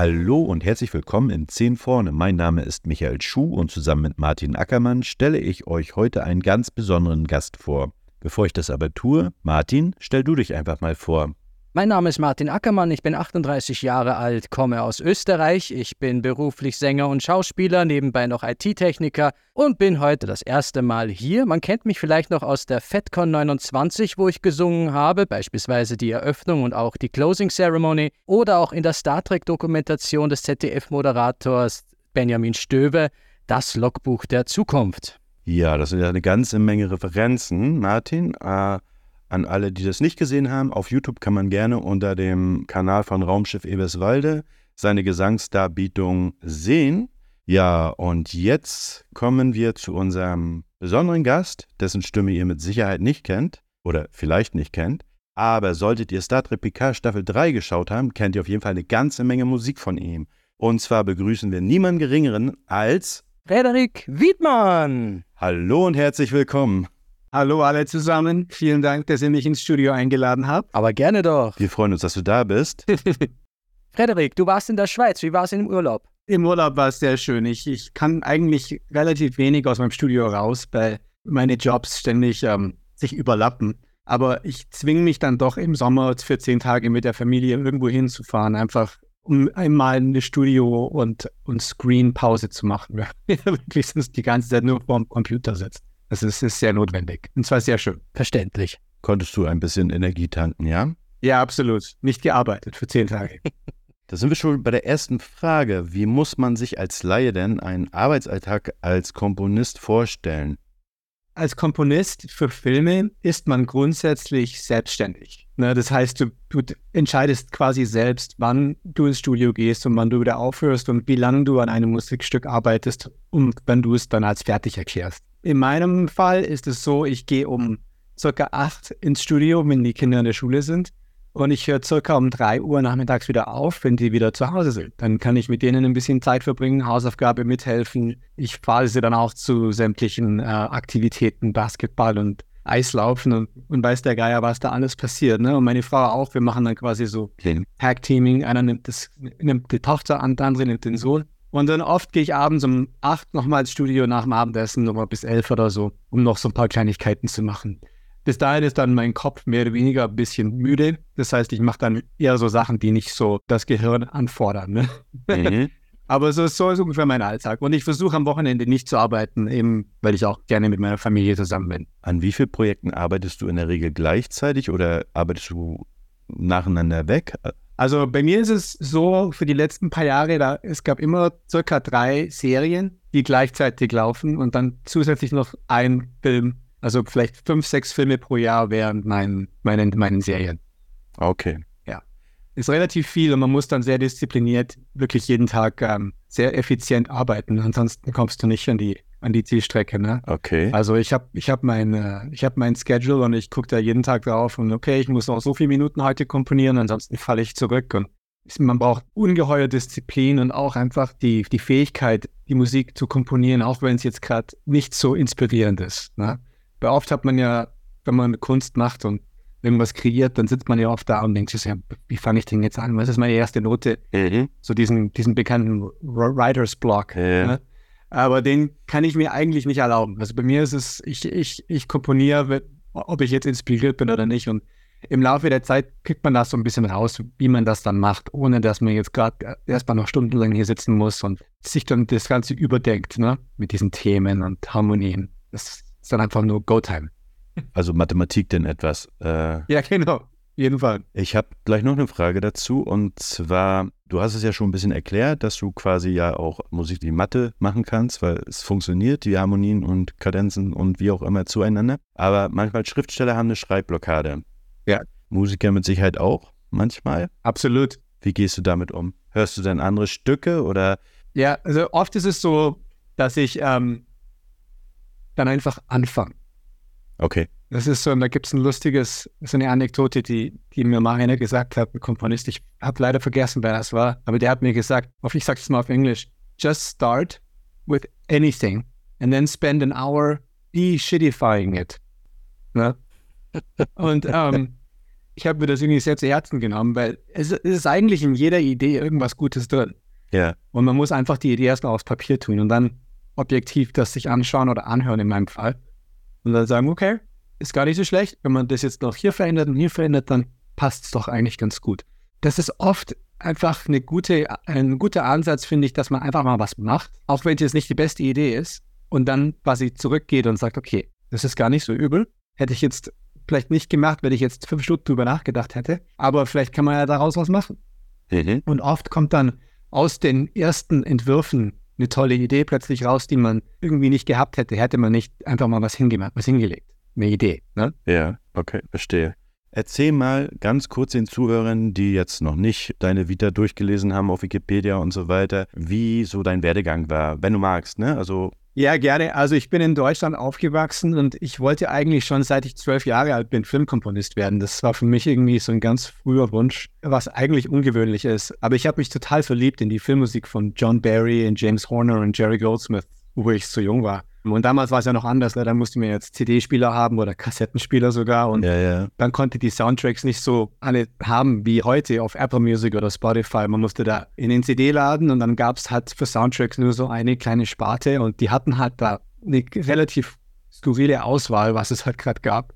Hallo und herzlich willkommen in 10 vorne. Mein Name ist Michael Schuh und zusammen mit Martin Ackermann stelle ich euch heute einen ganz besonderen Gast vor. Bevor ich das aber tue, Martin, stell du dich einfach mal vor. Mein Name ist Martin Ackermann, ich bin 38 Jahre alt, komme aus Österreich, ich bin beruflich Sänger und Schauspieler, nebenbei noch IT-Techniker und bin heute das erste Mal hier. Man kennt mich vielleicht noch aus der FedCon 29, wo ich gesungen habe, beispielsweise die Eröffnung und auch die Closing Ceremony oder auch in der Star Trek-Dokumentation des ZDF-Moderators Benjamin Stöwe, das Logbuch der Zukunft. Ja, das sind ja eine ganze Menge Referenzen, Martin. Äh an alle, die das nicht gesehen haben, auf YouTube kann man gerne unter dem Kanal von Raumschiff Eberswalde seine Gesangsdarbietung sehen. Ja, und jetzt kommen wir zu unserem besonderen Gast, dessen Stimme ihr mit Sicherheit nicht kennt oder vielleicht nicht kennt. Aber solltet ihr Star Trek Picard Staffel 3 geschaut haben, kennt ihr auf jeden Fall eine ganze Menge Musik von ihm. Und zwar begrüßen wir niemanden Geringeren als Frederik Wiedmann. Hallo und herzlich willkommen. Hallo alle zusammen. Vielen Dank, dass ihr mich ins Studio eingeladen habt. Aber gerne doch. Wir freuen uns, dass du da bist. Frederik, du warst in der Schweiz. Wie war es im Urlaub? Im Urlaub war es sehr schön. Ich, ich kann eigentlich relativ wenig aus meinem Studio raus, weil meine Jobs ständig ähm, sich überlappen. Aber ich zwinge mich dann doch im Sommer für zehn Tage mit der Familie irgendwo hinzufahren, einfach um einmal eine Studio- und, und Screen-Pause zu machen. Wir wirklich sonst die ganze Zeit nur vorm Computer sitzt. Es ist sehr notwendig. Und zwar sehr schön. Verständlich. Konntest du ein bisschen Energie tanken, ja? Ja, absolut. Nicht gearbeitet für zehn Tage. Da sind wir schon bei der ersten Frage. Wie muss man sich als Laie denn einen Arbeitsalltag als Komponist vorstellen? Als Komponist für Filme ist man grundsätzlich selbstständig. Ne, das heißt, du, du, entscheidest quasi selbst, wann du ins Studio gehst und wann du wieder aufhörst und wie lange du an einem Musikstück arbeitest und wann du es dann als fertig erklärst. In meinem Fall ist es so, ich gehe um circa acht ins Studio, wenn die Kinder in der Schule sind. Und ich höre circa um drei Uhr nachmittags wieder auf, wenn die wieder zu Hause sind. Dann kann ich mit denen ein bisschen Zeit verbringen, Hausaufgabe mithelfen. Ich fahre sie dann auch zu sämtlichen äh, Aktivitäten, Basketball und Eislaufen und, und weiß der Geier, was da alles passiert. Ne? Und meine Frau auch. Wir machen dann quasi so Tag-Teaming. Einer nimmt, das, nimmt die Tochter an, der andere nimmt den Sohn. Und dann oft gehe ich abends um acht nochmal ins Studio nach dem Abendessen, nochmal bis elf oder so, um noch so ein paar Kleinigkeiten zu machen. Bis dahin ist dann mein Kopf mehr oder weniger ein bisschen müde. Das heißt, ich mache dann eher so Sachen, die nicht so das Gehirn anfordern. Ne? Mhm. Aber so, so ist ungefähr mein Alltag. Und ich versuche am Wochenende nicht zu arbeiten, eben weil ich auch gerne mit meiner Familie zusammen bin. An wie vielen Projekten arbeitest du in der Regel gleichzeitig oder arbeitest du nacheinander weg? Also bei mir ist es so, für die letzten paar Jahre, da, es gab immer circa drei Serien, die gleichzeitig laufen und dann zusätzlich noch ein Film. Also vielleicht fünf, sechs Filme pro Jahr während meinen, meinen, meinen Serien. Okay. Ja. Ist relativ viel und man muss dann sehr diszipliniert wirklich jeden Tag ähm, sehr effizient arbeiten. Ansonsten kommst du nicht an die an die Zielstrecke. Ne? Okay. Also ich habe ich hab mein, äh, hab mein Schedule und ich gucke da jeden Tag drauf und okay, ich muss noch so viele Minuten heute komponieren, ansonsten falle ich zurück. Und man braucht ungeheuer Disziplin und auch einfach die, die Fähigkeit, die Musik zu komponieren, auch wenn es jetzt gerade nicht so inspirierend ist. Ne? Weil oft hat man ja, wenn man Kunst macht und irgendwas kreiert, dann sitzt man ja oft da und denkt sich, ja, wie fange ich denn jetzt an? Was ist meine erste Note? Mhm. So diesen, diesen bekannten Writer's Block. Ja. Ne? Aber den kann ich mir eigentlich nicht erlauben. Also bei mir ist es, ich, ich, ich komponiere, ob ich jetzt inspiriert bin oder nicht. Und im Laufe der Zeit kriegt man das so ein bisschen raus, wie man das dann macht, ohne dass man jetzt gerade erstmal noch stundenlang hier sitzen muss und sich dann das Ganze überdenkt, ne? Mit diesen Themen und Harmonien. Das ist dann einfach nur Go-Time. Also Mathematik denn etwas? Äh, ja, genau. Jeden Fall. Ich habe gleich noch eine Frage dazu und zwar, Du hast es ja schon ein bisschen erklärt, dass du quasi ja auch Musik wie Mathe machen kannst, weil es funktioniert, die Harmonien und Kadenzen und wie auch immer zueinander. Aber manchmal Schriftsteller haben eine Schreibblockade. Ja. Musiker mit Sicherheit auch, manchmal. Absolut. Wie gehst du damit um? Hörst du dann andere Stücke oder? Ja, also oft ist es so, dass ich ähm, dann einfach anfange. Okay. Das ist so, und da gibt es ein lustiges, so eine Anekdote, die, die mir mal einer gesagt hat, ein Komponist. Ich habe leider vergessen, wer das war, aber der hat mir gesagt, ich sage es mal auf Englisch, just start with anything and then spend an hour de-shittifying it. Ne? Und ähm, ich habe mir das irgendwie sehr zu Herzen genommen, weil es, es, ist eigentlich in jeder Idee irgendwas Gutes drin. Ja. Und man muss einfach die Idee erstmal aufs Papier tun und dann objektiv das sich anschauen oder anhören in meinem Fall. Und dann sagen, okay, ist gar nicht so schlecht. Wenn man das jetzt noch hier verändert und hier verändert, dann passt es doch eigentlich ganz gut. Das ist oft einfach eine gute, ein guter Ansatz, finde ich, dass man einfach mal was macht, auch wenn es jetzt nicht die beste Idee ist, und dann quasi zurückgeht und sagt, okay, das ist gar nicht so übel. Hätte ich jetzt vielleicht nicht gemacht, wenn ich jetzt fünf Stunden drüber nachgedacht hätte, aber vielleicht kann man ja daraus was machen. Mhm. Und oft kommt dann aus den ersten Entwürfen eine tolle Idee plötzlich raus, die man irgendwie nicht gehabt hätte, hätte man nicht einfach mal was hingemacht, was hingelegt eine Idee. Ne? Ja, okay, verstehe. Erzähl mal ganz kurz den Zuhörern, die jetzt noch nicht deine Vita durchgelesen haben auf Wikipedia und so weiter, wie so dein Werdegang war, wenn du magst, ne? Also ja, gerne. Also ich bin in Deutschland aufgewachsen und ich wollte eigentlich schon seit ich zwölf Jahre alt bin Filmkomponist werden. Das war für mich irgendwie so ein ganz früher Wunsch, was eigentlich ungewöhnlich ist. Aber ich habe mich total verliebt in die Filmmusik von John Barry und James Horner und Jerry Goldsmith, wo ich so jung war. Und damals war es ja noch anders, ne? da musste man jetzt CD-Spieler haben oder Kassettenspieler sogar. Und ja, ja. dann konnte die Soundtracks nicht so alle haben wie heute auf Apple Music oder Spotify. Man musste da in den CD laden und dann gab es halt für Soundtracks nur so eine kleine Sparte und die hatten halt da eine relativ skurrile Auswahl, was es halt gerade gab.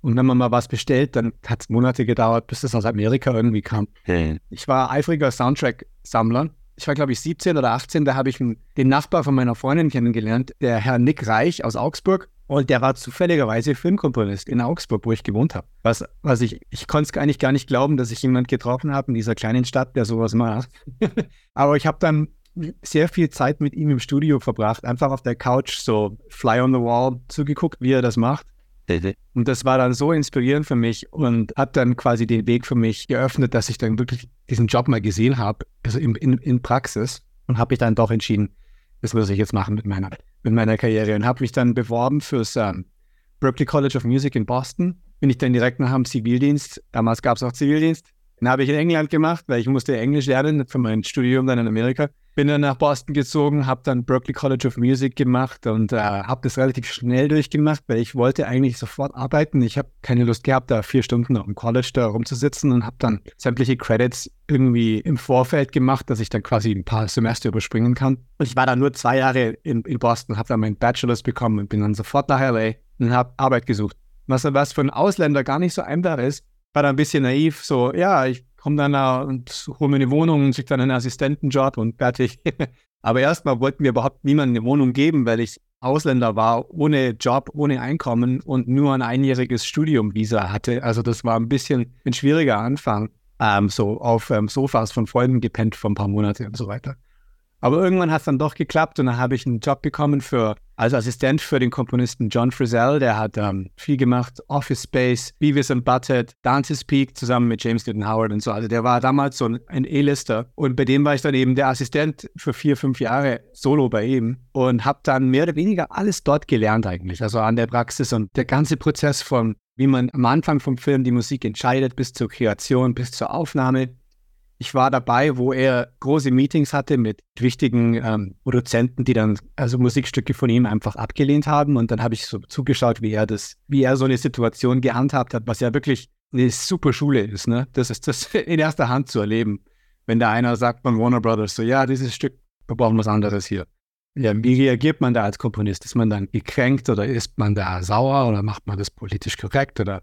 Und wenn man mal was bestellt, dann hat es Monate gedauert, bis es aus Amerika irgendwie kam. Hm. Ich war eifriger Soundtrack-Sammler ich war glaube ich 17 oder 18, da habe ich den Nachbar von meiner Freundin kennengelernt, der Herr Nick Reich aus Augsburg. Und der war zufälligerweise Filmkomponist in Augsburg, wo ich gewohnt habe. Was, was ich, ich konnte es eigentlich gar nicht glauben, dass ich jemanden getroffen habe in dieser kleinen Stadt, der sowas macht. Aber ich habe dann sehr viel Zeit mit ihm im Studio verbracht, einfach auf der Couch so fly on the wall zugeguckt, wie er das macht. Und das war dann so inspirierend für mich und hat dann quasi den Weg für mich geöffnet, dass ich dann wirklich diesen Job mal gesehen habe, also in, in, in Praxis und habe mich dann doch entschieden, das muss ich jetzt machen mit meiner, mit meiner Karriere und habe mich dann beworben fürs ähm, Berklee College of Music in Boston. Bin ich dann direkt nach dem Zivildienst, damals gab es auch Zivildienst, den habe ich in England gemacht, weil ich musste Englisch lernen für mein Studium dann in Amerika. Bin dann nach Boston gezogen, habe dann Berklee College of Music gemacht und äh, habe das relativ schnell durchgemacht, weil ich wollte eigentlich sofort arbeiten. Ich habe keine Lust gehabt, da vier Stunden am College da rumzusitzen und habe dann sämtliche Credits irgendwie im Vorfeld gemacht, dass ich dann quasi ein paar Semester überspringen kann. Und ich war dann nur zwei Jahre in, in Boston, habe dann meinen Bachelor's bekommen und bin dann sofort nach LA und habe Arbeit gesucht. Was, was für einen Ausländer gar nicht so einfach ist, war da ein bisschen naiv, so, ja, ich komme dann da und hole mir eine Wohnung und kriege dann einen Assistentenjob und fertig. Aber erstmal wollten wir überhaupt niemandem eine Wohnung geben, weil ich Ausländer war, ohne Job, ohne Einkommen und nur ein einjähriges Studiumvisa hatte. Also das war ein bisschen ein schwieriger Anfang. Ähm, so auf ähm, Sofas von Freunden gepennt für ein paar Monate und so weiter. Aber irgendwann hat es dann doch geklappt und dann habe ich einen Job bekommen für, als Assistent für den Komponisten John Frizzell. Der hat ähm, viel gemacht, Office Space, Beavis and Butthead, Dante's Peak zusammen mit James Newton Howard und so. Also der war damals so ein E-Lister und bei dem war ich dann eben der Assistent für vier, fünf Jahre solo bei ihm und habe dann mehr oder weniger alles dort gelernt eigentlich, also an der Praxis und der ganze Prozess von wie man am Anfang vom Film die Musik entscheidet, bis zur Kreation, bis zur Aufnahme, ich war dabei, wo er große Meetings hatte mit wichtigen ähm, Produzenten, die dann also Musikstücke von ihm einfach abgelehnt haben. Und dann habe ich so zugeschaut, wie er das, wie er so eine Situation gehandhabt hat, was ja wirklich eine super Schule ist. Ne? Das ist das in erster Hand zu erleben. Wenn da einer sagt von Warner Brothers so, ja, dieses Stück, wir brauchen was anderes hier. Ja, wie reagiert man da als Komponist? Ist man dann gekränkt oder ist man da sauer oder macht man das politisch korrekt oder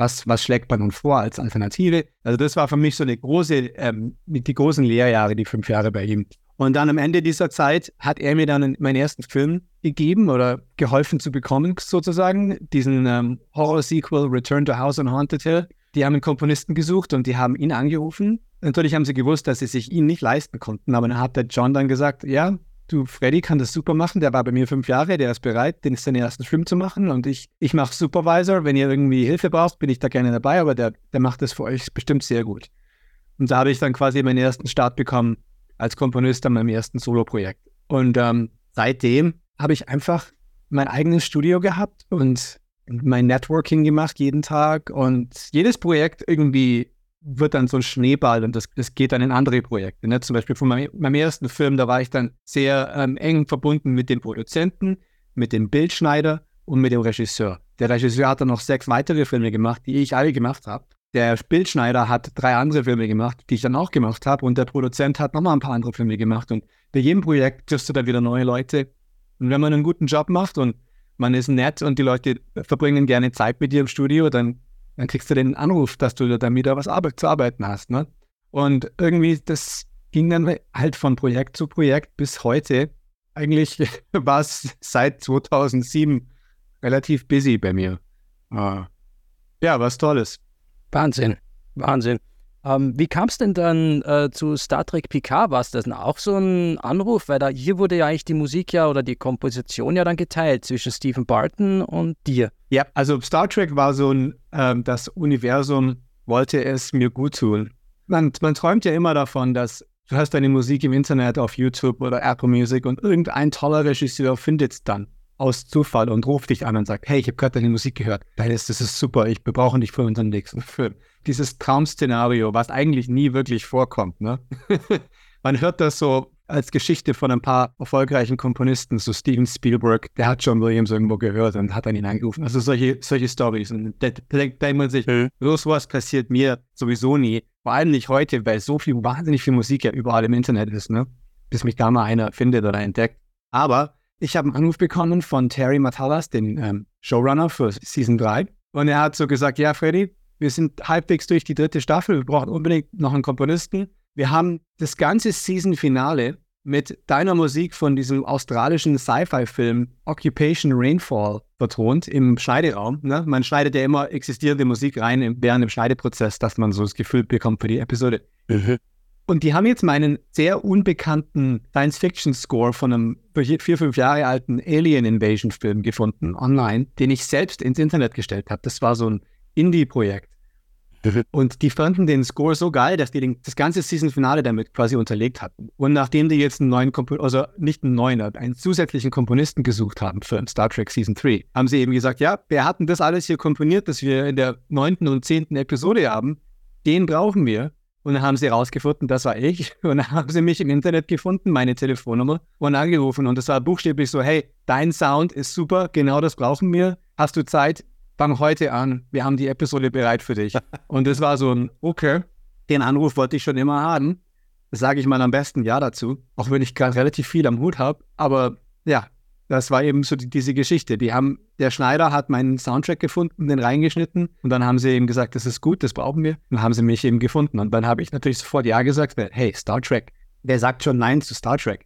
was, was schlägt man nun vor als Alternative? Also das war für mich so eine große, ähm, die großen Lehrjahre, die fünf Jahre bei ihm. Und dann am Ende dieser Zeit hat er mir dann meinen ersten Film gegeben oder geholfen zu bekommen, sozusagen, diesen ähm, Horror-Sequel Return to House on Haunted Hill. die haben einen Komponisten gesucht und die haben ihn angerufen. Natürlich haben sie gewusst, dass sie sich ihn nicht leisten konnten, aber dann hat der John dann gesagt, ja, du, Freddy kann das super machen, der war bei mir fünf Jahre, der ist bereit, den seinen ersten Film zu machen. Und ich, ich mache Supervisor, wenn ihr irgendwie Hilfe braucht, bin ich da gerne dabei, aber der, der macht das für euch bestimmt sehr gut. Und da habe ich dann quasi meinen ersten Start bekommen als Komponist an meinem ersten Solo-Projekt. Und ähm, seitdem habe ich einfach mein eigenes Studio gehabt und mein Networking gemacht jeden Tag. Und jedes Projekt irgendwie wird dann so ein Schneeball und das, das geht dann in andere Projekte. Ne? Zum Beispiel von meinem, meinem ersten Film, da war ich dann sehr ähm, eng verbunden mit dem Produzenten, mit dem Bildschneider und mit dem Regisseur. Der Regisseur hat dann noch sechs weitere Filme gemacht, die ich alle gemacht habe. Der Bildschneider hat drei andere Filme gemacht, die ich dann auch gemacht habe. Und der Produzent hat nochmal ein paar andere Filme gemacht. Und bei jedem Projekt triffst du dann wieder neue Leute. Und wenn man einen guten Job macht und man ist nett und die Leute verbringen gerne Zeit mit dir im Studio, dann dann kriegst du den Anruf, dass du da wieder was zu arbeiten hast. Ne? Und irgendwie, das ging dann halt von Projekt zu Projekt bis heute. Eigentlich war es seit 2007 relativ busy bei mir. Uh, ja, was Tolles. Wahnsinn, Wahnsinn. Ähm, wie kam es denn dann äh, zu Star Trek Picard? War es das auch so ein Anruf? Weil da hier wurde ja eigentlich die Musik ja oder die Komposition ja dann geteilt zwischen Stephen Barton und dir. Ja, also Star Trek war so ein, ähm, das Universum wollte es mir gut tun. Man, man träumt ja immer davon, dass du hast deine Musik im Internet auf YouTube oder Apple Music und irgendein toller Regisseur findet es dann aus Zufall und ruft dich an und sagt, hey, ich habe gerade deine Musik gehört. Das ist super, ich, wir brauchen dich für unseren nächsten Film. Dieses Traum-Szenario, was eigentlich nie wirklich vorkommt. Ne? Man hört das so als Geschichte von ein paar erfolgreichen Komponisten, so Steven Spielberg, der hat John Williams irgendwo gehört und hat dann ihn angerufen. Also solche, solche Stories. Und da denkt man sich, mhm. was passiert mir sowieso nie. Vor allem nicht heute, weil so viel, wahnsinnig viel Musik ja überall im Internet ist, ne? Bis mich da mal einer findet oder entdeckt. Aber ich habe einen Anruf bekommen von Terry Matalas, den ähm, Showrunner für Season 3. Und er hat so gesagt, ja, Freddy, wir sind halbwegs durch die dritte Staffel, wir brauchen unbedingt noch einen Komponisten. Wir haben das ganze Season-Finale mit deiner Musik von diesem australischen Sci-Fi-Film Occupation Rainfall vertont im Schneideraum. Ne? Man schneidet ja immer existierende Musik rein während dem Schneideprozess, dass man so das Gefühl bekommt für die Episode. Mhm. Und die haben jetzt meinen sehr unbekannten Science-Fiction-Score von einem vier, fünf Jahre alten Alien-Invasion-Film gefunden, online, den ich selbst ins Internet gestellt habe. Das war so ein Indie-Projekt. Und die fanden den Score so geil, dass die den, das ganze Season-Finale damit quasi unterlegt hatten. Und nachdem die jetzt einen neuen, Kompo also nicht einen neuen, einen zusätzlichen Komponisten gesucht haben für Star Trek Season 3, haben sie eben gesagt, ja, wir hatten das alles hier komponiert, das wir in der neunten und zehnten Episode haben. Den brauchen wir. Und dann haben sie herausgefunden, das war ich. Und dann haben sie mich im Internet gefunden, meine Telefonnummer, und angerufen. Und das war buchstäblich so, hey, dein Sound ist super, genau das brauchen wir. Hast du Zeit? Fang heute an. Wir haben die Episode bereit für dich. und das war so ein, okay, den Anruf wollte ich schon immer haben. Sage ich mal am besten Ja dazu. Auch wenn ich gerade relativ viel am Hut habe. Aber ja, das war eben so die, diese Geschichte. Die haben, der Schneider hat meinen Soundtrack gefunden, den reingeschnitten und dann haben sie eben gesagt, das ist gut, das brauchen wir. Und dann haben sie mich eben gefunden. Und dann habe ich natürlich sofort Ja gesagt, weil, hey, Star Trek. Wer sagt schon Nein zu Star Trek?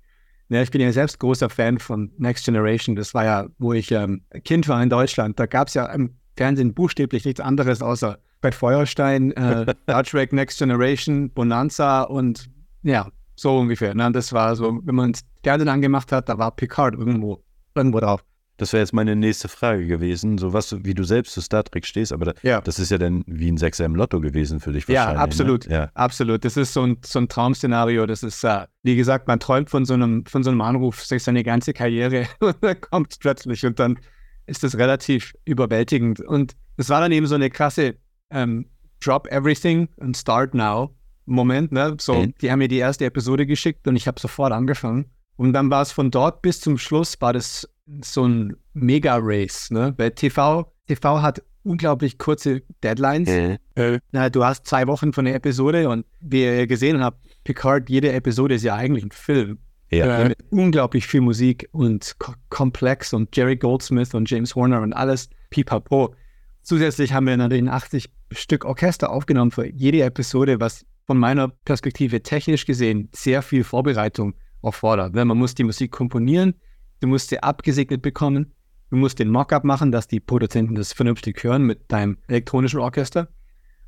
Ja, ich bin ja selbst großer Fan von Next Generation. Das war ja, wo ich ähm, Kind war in Deutschland. Da gab es ja im Fernsehen buchstäblich nichts anderes außer Bert Feuerstein, äh, Star Trek Next Generation, Bonanza und ja, so ungefähr. Ne? Das war so, wenn man das Fernsehen angemacht hat, da war Picard irgendwo irgendwo drauf. Das wäre jetzt meine nächste Frage gewesen, so was, wie du selbst zu Star Trek stehst, aber da, ja. das ist ja dann wie ein Sechser im Lotto gewesen für dich wahrscheinlich. Ja, absolut, ne? ja. absolut. Das ist so ein, so ein Traum-Szenario. Das ist, uh, wie gesagt, man träumt von so einem, von so einem Anruf sich seine ganze Karriere und dann kommt es plötzlich und dann ist das relativ überwältigend. Und es war dann eben so eine krasse ähm, Drop Everything and Start Now Moment. Ne? So, mhm. die haben mir die erste Episode geschickt und ich habe sofort angefangen. Und dann war es von dort bis zum Schluss, war das so ein Mega-Race, ne? Weil TV, TV hat unglaublich kurze Deadlines. Mhm. Na, du hast zwei Wochen von der Episode und wie ihr gesehen habt, Picard, jede Episode ist ja eigentlich ein Film. Ja. Äh, mit unglaublich viel Musik und komplex und Jerry Goldsmith und James Horner und alles pipapo. Zusätzlich haben wir natürlich 80 Stück Orchester aufgenommen für jede Episode, was von meiner Perspektive technisch gesehen sehr viel Vorbereitung erfordert. Man muss die Musik komponieren, du musst sie abgesegnet bekommen, du musst den Mockup machen, dass die Produzenten das vernünftig hören mit deinem elektronischen Orchester.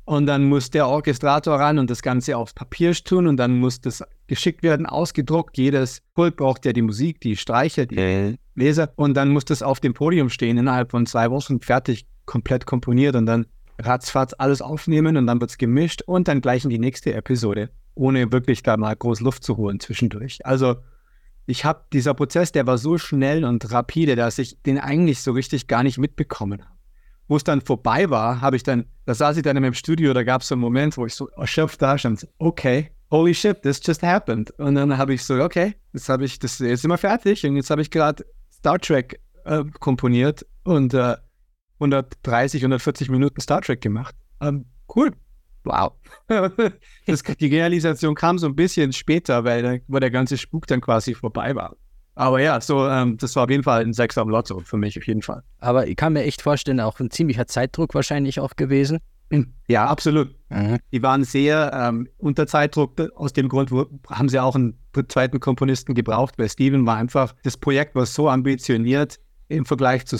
Und dann muss der Orchestrator ran und das Ganze aufs Papier tun und dann muss das geschickt werden, ausgedruckt. Jedes Pult braucht ja die Musik, die Streicher, die Leser. Und dann muss das auf dem Podium stehen, innerhalb von zwei Wochen fertig, komplett komponiert und dann ratzfatz alles aufnehmen und dann wird es gemischt und dann gleich in die nächste Episode, ohne wirklich da mal groß Luft zu holen zwischendurch. Also ich habe dieser Prozess, der war so schnell und rapide, dass ich den eigentlich so richtig gar nicht mitbekommen habe wo es dann vorbei war, habe ich dann, da saß ich dann meinem Studio, da gab es so einen Moment, wo ich so erschöpft da stand, okay, holy shit, this just happened. Und dann habe ich so, okay, jetzt habe ich, das jetzt sind wir fertig und jetzt habe ich gerade Star Trek äh, komponiert und äh, 130, 140 Minuten Star Trek gemacht. Ähm, cool. Wow. das, die Realisation kam so ein bisschen später, weil, weil der ganze Spuk dann quasi vorbei war. Aber ja, so, ähm, das war auf jeden Fall ein Sechser am Lotto für mich, auf jeden Fall. Aber ich kann mir echt vorstellen, auch ein ziemlicher Zeitdruck wahrscheinlich auch gewesen. Ja, absolut. Mhm. Die waren sehr ähm, unter Zeitdruck. Aus dem Grund wo, haben sie auch einen zweiten Komponisten gebraucht, weil Steven war einfach, das Projekt war so ambitioniert im Vergleich zu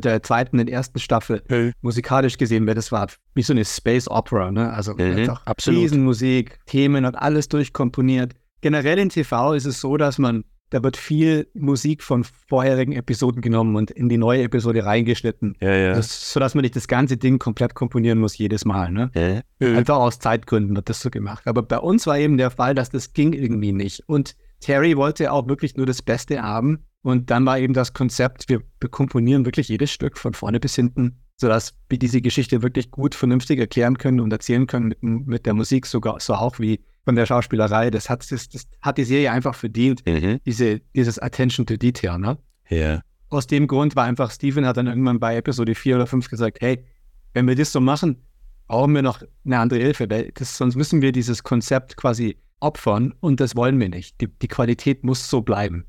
der zweiten und ersten Staffel. Mhm. Musikalisch gesehen, weil das war wie so eine Space Opera, ne? Also mhm. absolut. Riesenmusik, Themen und alles durchkomponiert. Generell in TV ist es so, dass man da wird viel Musik von vorherigen Episoden genommen und in die neue Episode reingeschnitten. Ja, ja. Das, sodass man nicht das ganze Ding komplett komponieren muss jedes Mal. Ne? Ja. Einfach aus Zeitgründen wird das so gemacht. Aber bei uns war eben der Fall, dass das ging irgendwie nicht. Und Terry wollte auch wirklich nur das Beste haben. Und dann war eben das Konzept, wir, komponieren wirklich jedes Stück von vorne bis hinten, sodass wir diese Geschichte wirklich gut, vernünftig erklären können und erzählen können mit, mit der Musik sogar so auch wie von der Schauspielerei. Das hat, das, das hat die Serie einfach verdient, mhm. diese, dieses Attention to Detail. Ne? Ja. Aus dem Grund war einfach, Steven hat dann irgendwann bei Episode 4 oder 5 gesagt, hey, wenn wir das so machen, brauchen wir noch eine andere Hilfe, weil das, sonst müssen wir dieses Konzept quasi opfern und das wollen wir nicht. Die, die Qualität muss so bleiben.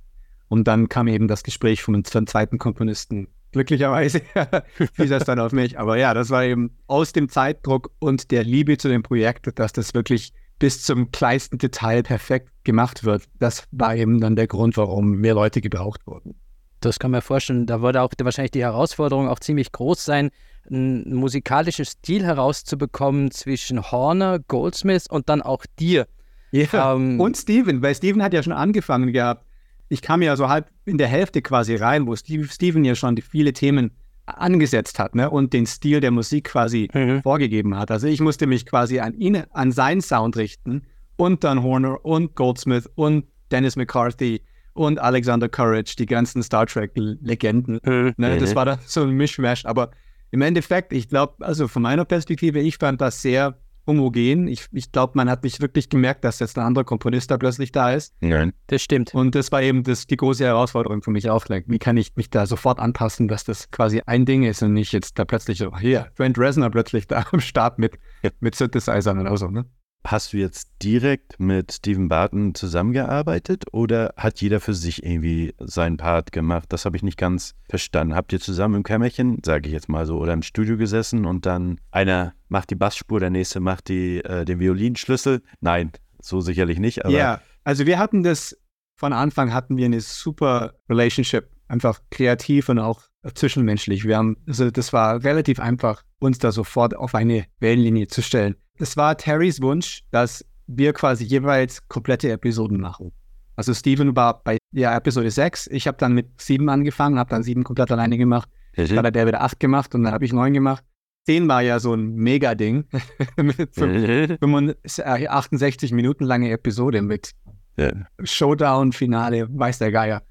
Und dann kam eben das Gespräch vom, vom zweiten Komponisten. Glücklicherweise fiel das dann auf mich. Aber ja, das war eben aus dem Zeitdruck und der Liebe zu dem Projekt, dass das wirklich bis zum kleinsten Detail perfekt gemacht wird. Das war eben dann der Grund, warum mehr Leute gebraucht wurden. Das kann man vorstellen. Da würde auch wahrscheinlich die Herausforderung auch ziemlich groß sein, ein musikalisches Stil herauszubekommen zwischen Horner, Goldsmith und dann auch dir. Ja, ähm, und Steven, weil Steven hat ja schon angefangen gehabt. Ich kam ja so halb in der Hälfte quasi rein, wo Steve, Steven ja schon die viele Themen angesetzt hat ne? und den Stil der Musik quasi mhm. vorgegeben hat. Also ich musste mich quasi an ihn, an seinen Sound richten und dann Horner und Goldsmith und Dennis McCarthy und Alexander Courage, die ganzen Star Trek-Legenden. Mhm. Ne? Das mhm. war dann so ein Mischmasch. Aber im Endeffekt, ich glaube, also von meiner Perspektive, ich fand das sehr homogen. Ich, ich glaube, man hat nicht wirklich gemerkt, dass jetzt ein anderer Komponist da plötzlich da ist. Nein. Das stimmt. Und das war eben das, die große Herausforderung für mich auch. Wie kann ich mich da sofort anpassen, dass das quasi ein Ding ist und nicht jetzt da plötzlich so, hier, Trent Reznor plötzlich da am Start mit, mit Synthesizern oder so, ne? Hast du jetzt direkt mit Stephen Barton zusammengearbeitet oder hat jeder für sich irgendwie seinen Part gemacht? Das habe ich nicht ganz verstanden. Habt ihr zusammen im Kämmerchen, sage ich jetzt mal so, oder im Studio gesessen und dann einer macht die Bassspur, der nächste macht die, äh, den Violinschlüssel? Nein, so sicherlich nicht. ja, also wir hatten das, von Anfang hatten wir eine super Relationship, einfach kreativ und auch zwischenmenschlich. Wir haben, also das war relativ einfach, uns da sofort auf eine Wellenlinie zu stellen. Es war Terrys Wunsch, dass wir quasi jeweils komplette Episoden machen. Also Steven war bei ja, Episode 6, ich habe dann mit 7 angefangen, habe dann 7 komplett alleine gemacht. Mhm. Dann hat der wieder 8 gemacht und dann habe ich 9 gemacht. 10 war ja so ein Mega-Ding. mit 68 mhm. Minuten lange Episode mit ja. Showdown, Finale, weiß der Geier.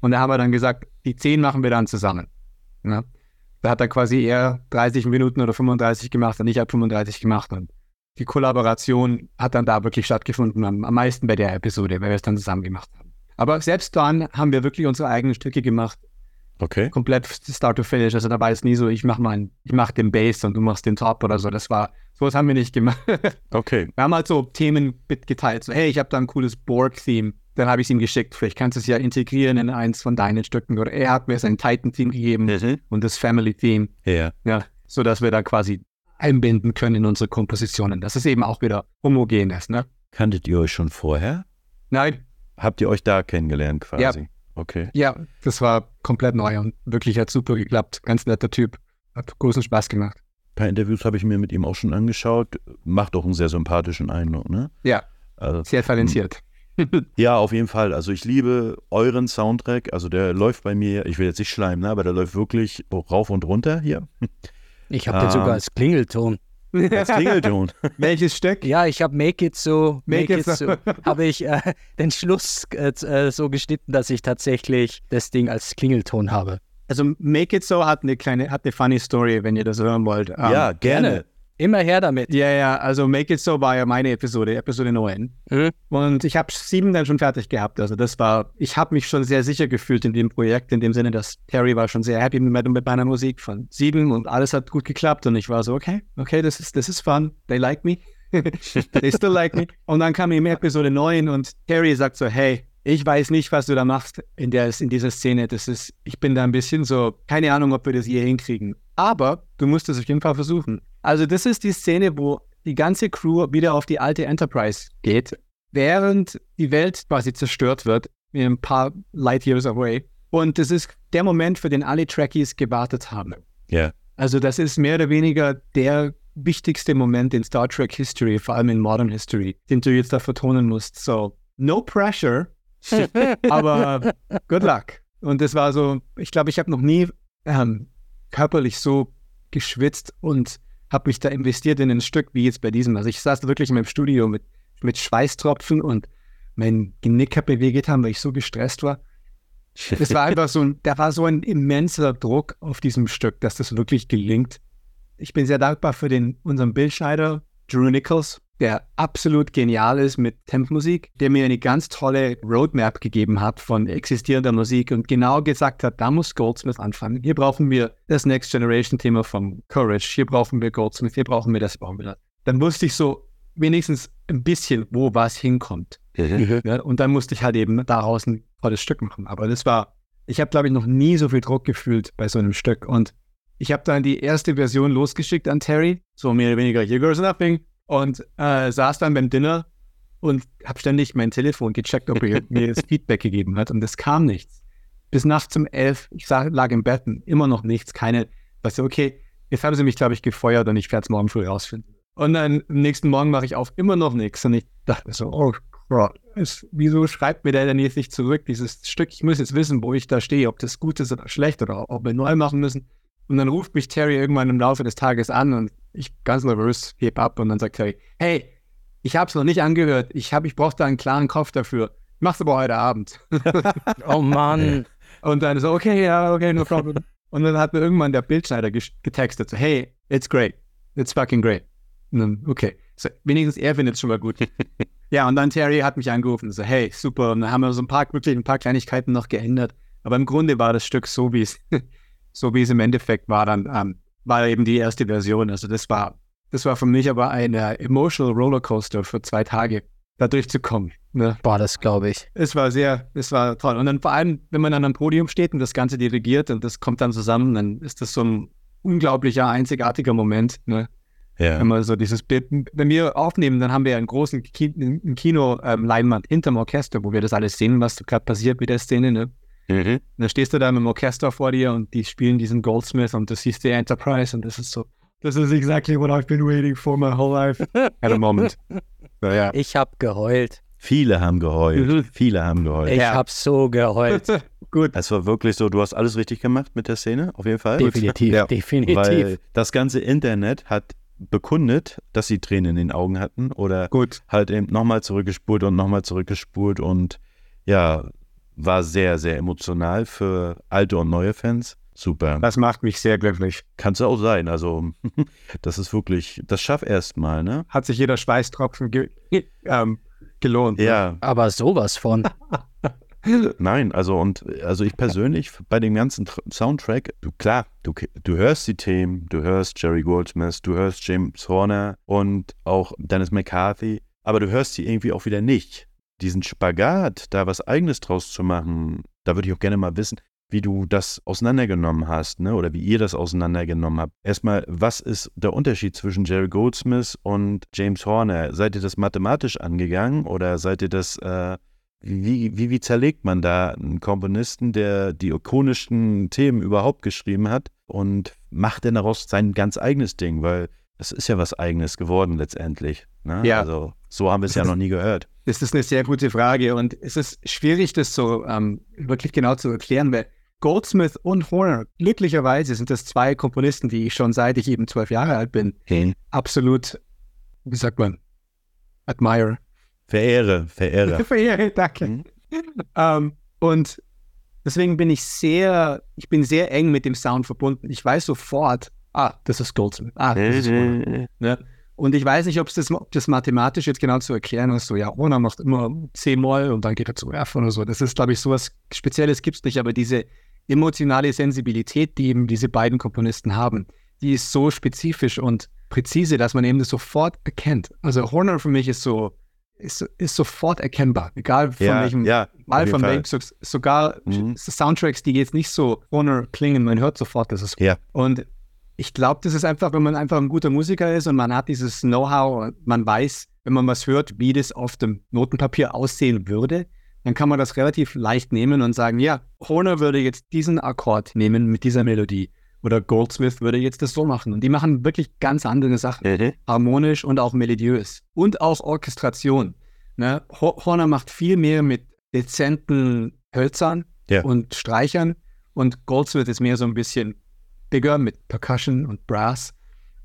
Und da haben wir dann gesagt, die 10 machen wir dann zusammen. Ja? Da hat er quasi eher 30 Minuten oder 35 gemacht und ich habe 35 gemacht. Und die Kollaboration hat dann da wirklich stattgefunden, am, am meisten bei der Episode, weil wir es dann zusammen gemacht haben. Aber selbst dann haben wir wirklich unsere eigenen Stücke gemacht. Okay. Komplett Start to Finish. Also da war es nie so, ich mal, ich mache den Bass und du machst den Top oder so. Das war, sowas haben wir nicht gemacht. Okay. Wir haben halt so Themen geteilt. So, hey, ich habe da ein cooles Borg-Theme. Dann habe ich es ihm geschickt. Vielleicht kannst du es ja integrieren in eins von deinen Stücken. Oder er hat mir sein Titan-Theme gegeben mhm. und das Family-Theme. Ja. Ja. So dass wir da quasi einbinden können in unsere Kompositionen. Das ist eben auch wieder homogen ist. Ne? Kanntet ihr euch schon vorher? Nein. Habt ihr euch da kennengelernt quasi? Ja. Okay. Ja, das war komplett neu und wirklich hat super geklappt. Ganz netter Typ. Hat großen Spaß gemacht. paar Interviews habe ich mir mit ihm auch schon angeschaut. Macht auch einen sehr sympathischen Eindruck, ne? Ja, Also, sehr talentiert. ja, auf jeden Fall. Also ich liebe euren Soundtrack. Also der läuft bei mir, ich will jetzt nicht schleimen, ne, aber der läuft wirklich rauf und runter hier. Ich habe den Ah. sogar als Klingelton. Als Klingelton. Welches Stück? Ja, ich habe Make It So, Make Make, It So. So, habe ich äh, den Schluss äh, äh, so geschnitten, dass ich tatsächlich das Ding als Klingelton habe. Also Make It So hat eine kleine, hat eine funny Story, wenn ihr das hören wollt. Ähm, ja, gerne. Immer her damit. Ja, ja, also Make It So war ja meine Episode, Episode 9. Mhm. Und ich habe sieben dann schon fertig gehabt. Also das war, ich habe mich schon sehr sicher gefühlt in dem Projekt, in dem Sinne, dass Terry war schon sehr happy mit, mit meiner Musik von sieben und alles hat gut geklappt. Und ich war so, okay, okay, das ist, das ist fun. They like me. They still like me. Und dann kam eben Episode 9 und Terry sagt so, hey, ich weiß nicht, was du da machst in, der, in dieser Szene. Das ist, ich bin da ein bisschen so, keine Ahnung, ob wir das je hinkriegen. Aber du musst es auf jeden Fall versuchen. Also das ist die Szene, wo die ganze Crew wieder auf die alte Enterprise geht, während die Welt quasi zerstört wird, ein paar Light Years away. Und das ist der Moment, für den alle Trekkies gewartet haben. Ja. Also das ist mehr oder weniger der wichtigste Moment in Star Trek History, vor allem in Modern History, den du jetzt da vertonen musst. So, no pressure, aber good luck. Und das war so, ich glaube, ich habe noch nie ähm, körperlich so geschwitzt und habe mich da investiert in ein Stück wie jetzt bei diesem. Also ich saß wirklich in meinem Studio mit, mit Schweißtropfen und mein Genick hat mir wehgetan, weil ich so gestresst war. Es war einfach so ein, da war so ein immenser Druck auf diesem Stück, dass das wirklich gelingt. Ich bin sehr dankbar für den, unseren Bildschneider, Drew Nichols, der absolut genial ist mit Tempmusik, der mir eine ganz tolle Roadmap gegeben hat von existierender Musik und genau gesagt hat, da muss Goldsmith anfangen. Hier brauchen wir das Next Generation Thema vom Courage, hier brauchen wir Goldsmith, hier brauchen wir das, brauchen wir das. Dann wusste ich so wenigstens ein bisschen, wo was hinkommt. Ja, und dann musste ich halt eben daraus ein tolles Stück machen. Aber das war, ich habe, glaube ich, noch nie so viel Druck gefühlt bei so einem Stück. Und ich habe dann die erste Version losgeschickt an Terry, so mehr oder weniger, here goes nothing. Und äh, saß dann beim Dinner und habe ständig mein Telefon gecheckt, ob er mir das Feedback gegeben hat. Und es kam nichts. Bis nachts um elf, ich sag, lag im Bett, immer noch nichts, keine, weißt du, okay, jetzt haben sie mich, glaube ich, gefeuert und ich werde es morgen früh rausfinden. Und dann am nächsten Morgen mache ich auf, immer noch nichts. Und ich dachte so, oh Gott, es, wieso schreibt mir der denn jetzt nicht zurück, dieses Stück? Ich muss jetzt wissen, wo ich da stehe, ob das gut ist oder schlecht oder ob wir neu machen müssen. Und dann ruft mich Terry irgendwann im Laufe des Tages an und ich ganz nervös heb ab und dann sagt Terry, hey, ich habe es noch nicht angehört, ich, hab, ich brauche da einen klaren Kopf dafür. Mach's aber heute Abend. Oh Mann. Und dann so, okay, ja, okay, no problem. Und dann hat mir irgendwann der Bildschneider getextet, so, hey, it's great. It's fucking great. Und dann, okay. So, wenigstens er findet es schon mal gut. ja, und dann Terry hat mich angerufen, so, hey, super. Und dann haben wir so ein paar, wirklich ein paar Kleinigkeiten noch geändert. Aber im Grunde war das Stück so, wie es, so wie es im Endeffekt war, dann, ähm, war eben die erste Version. Also das war, das war für mich aber ein emotional Rollercoaster für zwei Tage, da durchzukommen. Ne? Boah, das glaube ich. Es war sehr, es war toll. Und dann vor allem, wenn man an einem Podium steht und das Ganze dirigiert und das kommt dann zusammen, dann ist das so ein unglaublicher, einzigartiger Moment. Ne? Ja. Wenn wir so dieses Bild, wenn wir aufnehmen, dann haben wir einen großen Kino-Leinwand hinterm Orchester, wo wir das alles sehen, was gerade passiert mit der Szene. Ne? Mhm. Und dann stehst du da mit dem Orchester vor dir und die spielen diesen Goldsmith und du siehst die Enterprise und das ist so, this is exactly what I've been waiting for my whole life. At a moment. Naja. Ich habe geheult. Viele haben geheult. Mhm. Viele haben geheult. Ich Ja. habe so geheult. Gut. Es war wirklich so, du hast alles richtig gemacht mit der Szene, auf jeden Fall. Definitiv, Ja. definitiv. Weil das ganze Internet hat bekundet, dass sie Tränen in den Augen hatten oder Gut. halt eben nochmal zurückgespult und nochmal zurückgespult und ja, war sehr, sehr emotional für alte und neue Fans. Super. Das macht mich sehr glücklich. Kannst du auch sein. Also, das ist wirklich, das schaff erst mal, ne? Hat sich jeder Schweißtropfen ge ähm, gelohnt. ne? Ja, Aber sowas von. nein, also und also ich persönlich bei dem ganzen Tr- Soundtrack, du klar, du, du hörst die Themen, du hörst Jerry Goldsmith, du hörst James Horner und auch Dennis McCarthy, aber du hörst sie irgendwie auch wieder nicht. Diesen Spagat, da was Eigenes draus zu machen, da würde ich auch gerne mal wissen, wie du das auseinandergenommen hast, ne? Oder wie ihr das auseinandergenommen habt. Erstmal, was ist der Unterschied zwischen Jerry Goldsmith und James Horner? Seid ihr das mathematisch angegangen oder seid ihr das äh, wie, wie, wie zerlegt man da einen Komponisten, der die ikonischsten Themen überhaupt geschrieben hat und macht denn daraus sein ganz eigenes Ding? Weil das ist ja was Eigenes geworden letztendlich. Ne? Ja. Also so haben wir es ja noch nie gehört. Das ist eine sehr gute Frage und es ist schwierig, das so ähm, wirklich genau zu erklären, weil Goldsmith und Horner, glücklicherweise sind das zwei Komponisten, die ich schon seit ich eben zwölf Jahre alt bin, Hm. absolut, wie sagt man, admire. Verehre, verehre. Verehre, danke. Mhm. Ähm, und deswegen bin ich sehr, ich bin sehr eng mit dem Sound verbunden. Ich weiß sofort, ah, das ist Goldsmith. Ah, das ist Horner. Ne? Und ich weiß nicht, ob das, ob das mathematisch jetzt genau zu erklären ist. So, ja, Horner macht immer C-Moll und dann geht er zu F oder so. Das ist, glaube ich, sowas Spezielles gibt es nicht, aber diese emotionale Sensibilität, die eben diese beiden Komponisten haben, die ist so spezifisch und präzise, dass man eben das sofort erkennt. Also Horner für mich ist so, ist, ist sofort erkennbar, egal von Ja, welchem ja, Mal von welchem, so, sogar Mhm. Soundtracks, die jetzt nicht so Horner klingen, man hört sofort, dass es Ja. und ich glaube, das ist einfach, wenn man einfach ein guter Musiker ist und man hat dieses Know-how, man weiß, wenn man was hört, wie das auf dem Notenpapier aussehen würde, dann kann man das relativ leicht nehmen und sagen, ja, Horner würde jetzt diesen Akkord nehmen mit dieser Melodie oder Goldsmith würde jetzt das so machen. Und die machen wirklich ganz andere Sachen, Mhm. harmonisch und auch melodiös und auch Orchestration. Ne? Ho- Horner macht viel mehr mit dezenten Hölzern Ja. und Streichern und Goldsmith ist mehr so ein bisschen bigger mit Percussion und Brass.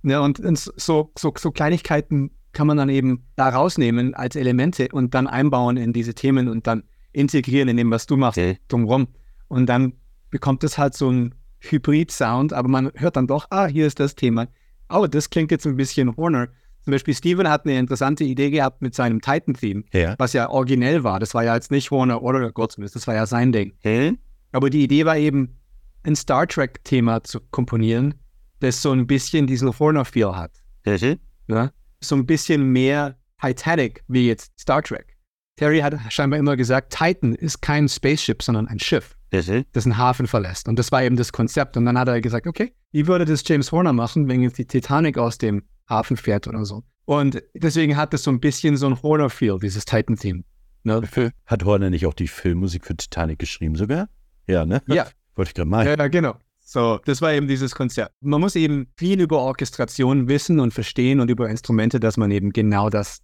Ne, und so, so, so Kleinigkeiten kann man dann eben da rausnehmen als Elemente und dann einbauen in diese Themen und dann integrieren in dem, was du machst, Okay. drumherum. Und dann bekommt es halt so ein Hybrid-Sound, aber man hört dann doch, ah, hier ist das Thema. Oh, das klingt jetzt ein bisschen Horner. Zum Beispiel Steven hat eine interessante Idee gehabt mit seinem Titan-Theme, Ja. was ja originell war. Das war ja jetzt nicht Horner oder Goldsmith, das war ja sein Ding. Mhm. Aber die Idee war eben, ein Star Trek-Thema zu komponieren, das so ein bisschen diesen Horner-Feel hat. Mhm. Ja? So ein bisschen mehr Titanic wie jetzt Star Trek. Terry hat scheinbar immer gesagt, Titan ist kein Spaceship, sondern ein Schiff, Mhm. das einen Hafen verlässt. Und das war eben das Konzept. Und dann hat er gesagt, okay, wie würde das James Horner machen, wenn jetzt die Titanic aus dem Hafen fährt oder so? Und deswegen hat es so ein bisschen so ein Horner-Feel, dieses Titan-Theme. Ne? Hat Horner nicht auch die Filmmusik für Titanic geschrieben sogar? Ja, ne? Ja. Wollte ich gerade meinen. Ja, ja, genau. So, das war eben dieses Konzept. Man muss eben viel über Orchestration wissen und verstehen und über Instrumente, dass man eben genau das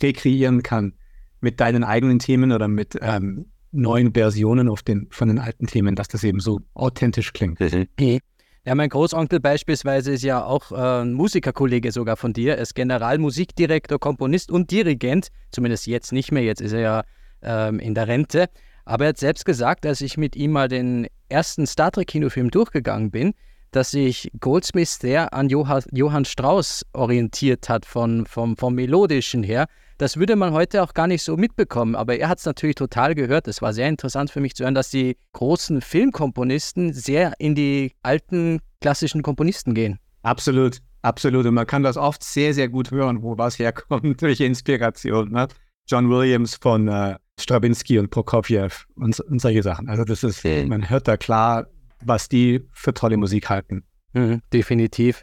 rekreieren kann mit deinen eigenen Themen oder mit ähm, neuen Versionen auf den, von den alten Themen, dass das eben so authentisch klingt. Mhm. Ja, mein Großonkel beispielsweise ist ja auch äh, ein Musikerkollege sogar von dir. Er ist Generalmusikdirektor, Komponist und Dirigent. Zumindest jetzt nicht mehr, jetzt ist er ja ähm, in der Rente. Aber er hat selbst gesagt, als ich mit ihm mal den ersten Star Trek-Kinofilm durchgegangen bin, dass sich Goldsmith sehr an Johann, Johann Strauss orientiert hat, von, vom, vom Melodischen her. Das würde man heute auch gar nicht so mitbekommen, aber er hat es natürlich total gehört. Es war sehr interessant für mich zu hören, dass die großen Filmkomponisten sehr in die alten klassischen Komponisten gehen. Absolut, absolut. Und man kann das oft sehr, sehr gut hören, wo was herkommt, welche Inspiration. Ne? John Williams von äh, Stravinsky und Prokofjew und, und solche Sachen. Also das ist, Mhm. man hört da klar, was die für tolle Musik halten. Mhm, definitiv.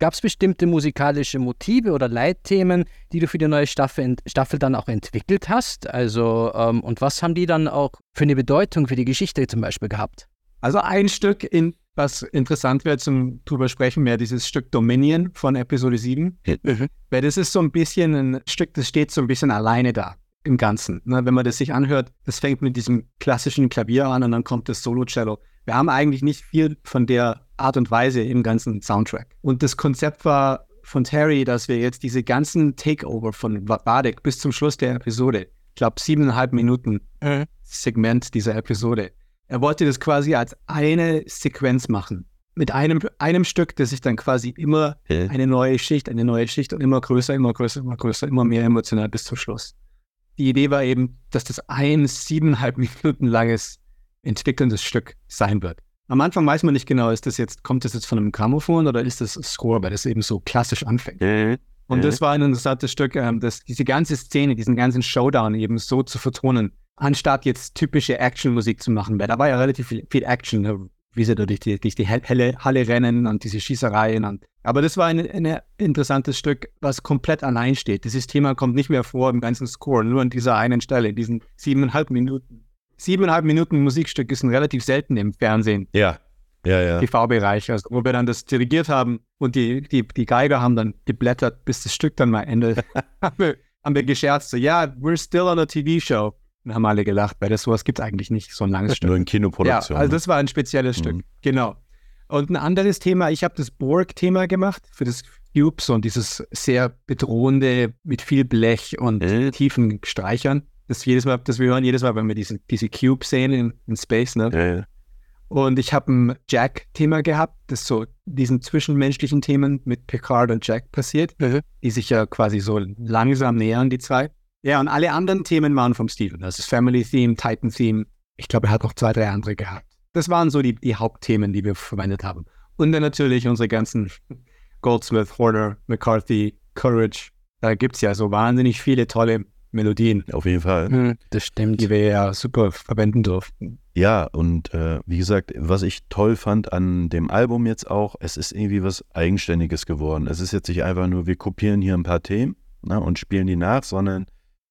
Gab es bestimmte musikalische Motive oder Leitthemen, die du für die neue Staffel, Staffel dann auch entwickelt hast? Also, ähm, und was haben die dann auch für eine Bedeutung für die Geschichte zum Beispiel gehabt? Also ein Stück, in, was interessant wäre zum drüber sprechen, wäre dieses Stück Dominion von Episode 7. Weil das ist so ein bisschen ein Stück, das steht so ein bisschen alleine da im Ganzen. Ne, wenn man das sich anhört, das fängt mit diesem klassischen Klavier an und dann kommt das Solo-Cello. Wir haben eigentlich nicht viel von der Art und Weise im ganzen Soundtrack. Und das Konzept war von Terry, dass wir jetzt diese ganzen Takeover von Badek bis zum Schluss der Episode, ich glaube siebeneinhalb Minuten Segment dieser Episode, er wollte das quasi als eine Sequenz machen. Mit einem, einem Stück, das sich dann quasi immer Mhm. eine neue Schicht, eine neue Schicht und immer größer, immer größer, immer größer, immer mehr emotional bis zum Schluss. Die Idee war eben, dass das ein siebeneinhalb Minuten langes entwickelndes Stück sein wird. Am Anfang weiß man nicht genau, ist das jetzt, kommt das jetzt von einem Grammophon oder ist das Score, weil das eben so klassisch anfängt. Mhm. Und Mhm. das war ein interessantes Stück, ähm, das, diese ganze Szene, diesen ganzen Showdown eben so zu vertonen, anstatt jetzt typische Actionmusik zu machen, weil da war ja relativ viel, viel Action, wie sie da durch die, durch die helle Halle rennen und diese Schießereien. Und, aber das war ein, ein interessantes Stück, was komplett allein steht. Dieses Thema kommt nicht mehr vor im ganzen Score, nur an dieser einen Stelle, in diesen siebeneinhalb Minuten. Siebeneinhalb Minuten Musikstück ist ein relativ selten im Fernsehen. Ja, ja, ja. TV-Bereich, also wo wir dann das dirigiert haben und die, die, die Geiger haben dann geblättert, bis das Stück dann mal endet. haben, wir, haben wir gescherzt, so, ja, we're still on a TV-Show. Und haben alle gelacht, weil das sowas gibt es eigentlich nicht, so ein langes Stück. Nur in Kinoproduktion. Ja, also das war ein spezielles Mhm. Stück, genau. Und ein anderes Thema, ich habe das Borg-Thema gemacht für das Cubes und dieses sehr bedrohende mit viel Blech und Mhm. tiefen Streichern. Das jedes Mal, das wir hören jedes Mal, wenn wir diese, diese Cube sehen in, in Space, ne? ja. Und ich habe ein Jack-Thema gehabt, das so diesen zwischenmenschlichen Themen mit Picard und Jack passiert, die sich ja quasi so langsam nähern, die zwei. Ja, und alle anderen Themen waren vom Steven. Das ist Family-Theme, Titan-Theme. Ich glaube, er hat noch zwei, drei andere gehabt. Das waren so die, die Hauptthemen, die wir verwendet haben. Und dann natürlich unsere ganzen Goldsmith, Horner, McCarthy, Courage. Da gibt es ja so wahnsinnig viele tolle Melodien, Auf jeden Fall. Hm, das stimmt. die wir ja super verwenden durften. Ja, und äh, wie gesagt, was ich toll fand an dem Album jetzt auch, es ist irgendwie was Eigenständiges geworden. Es ist jetzt nicht einfach nur, wir kopieren hier ein paar Themen ne, und spielen die nach, sondern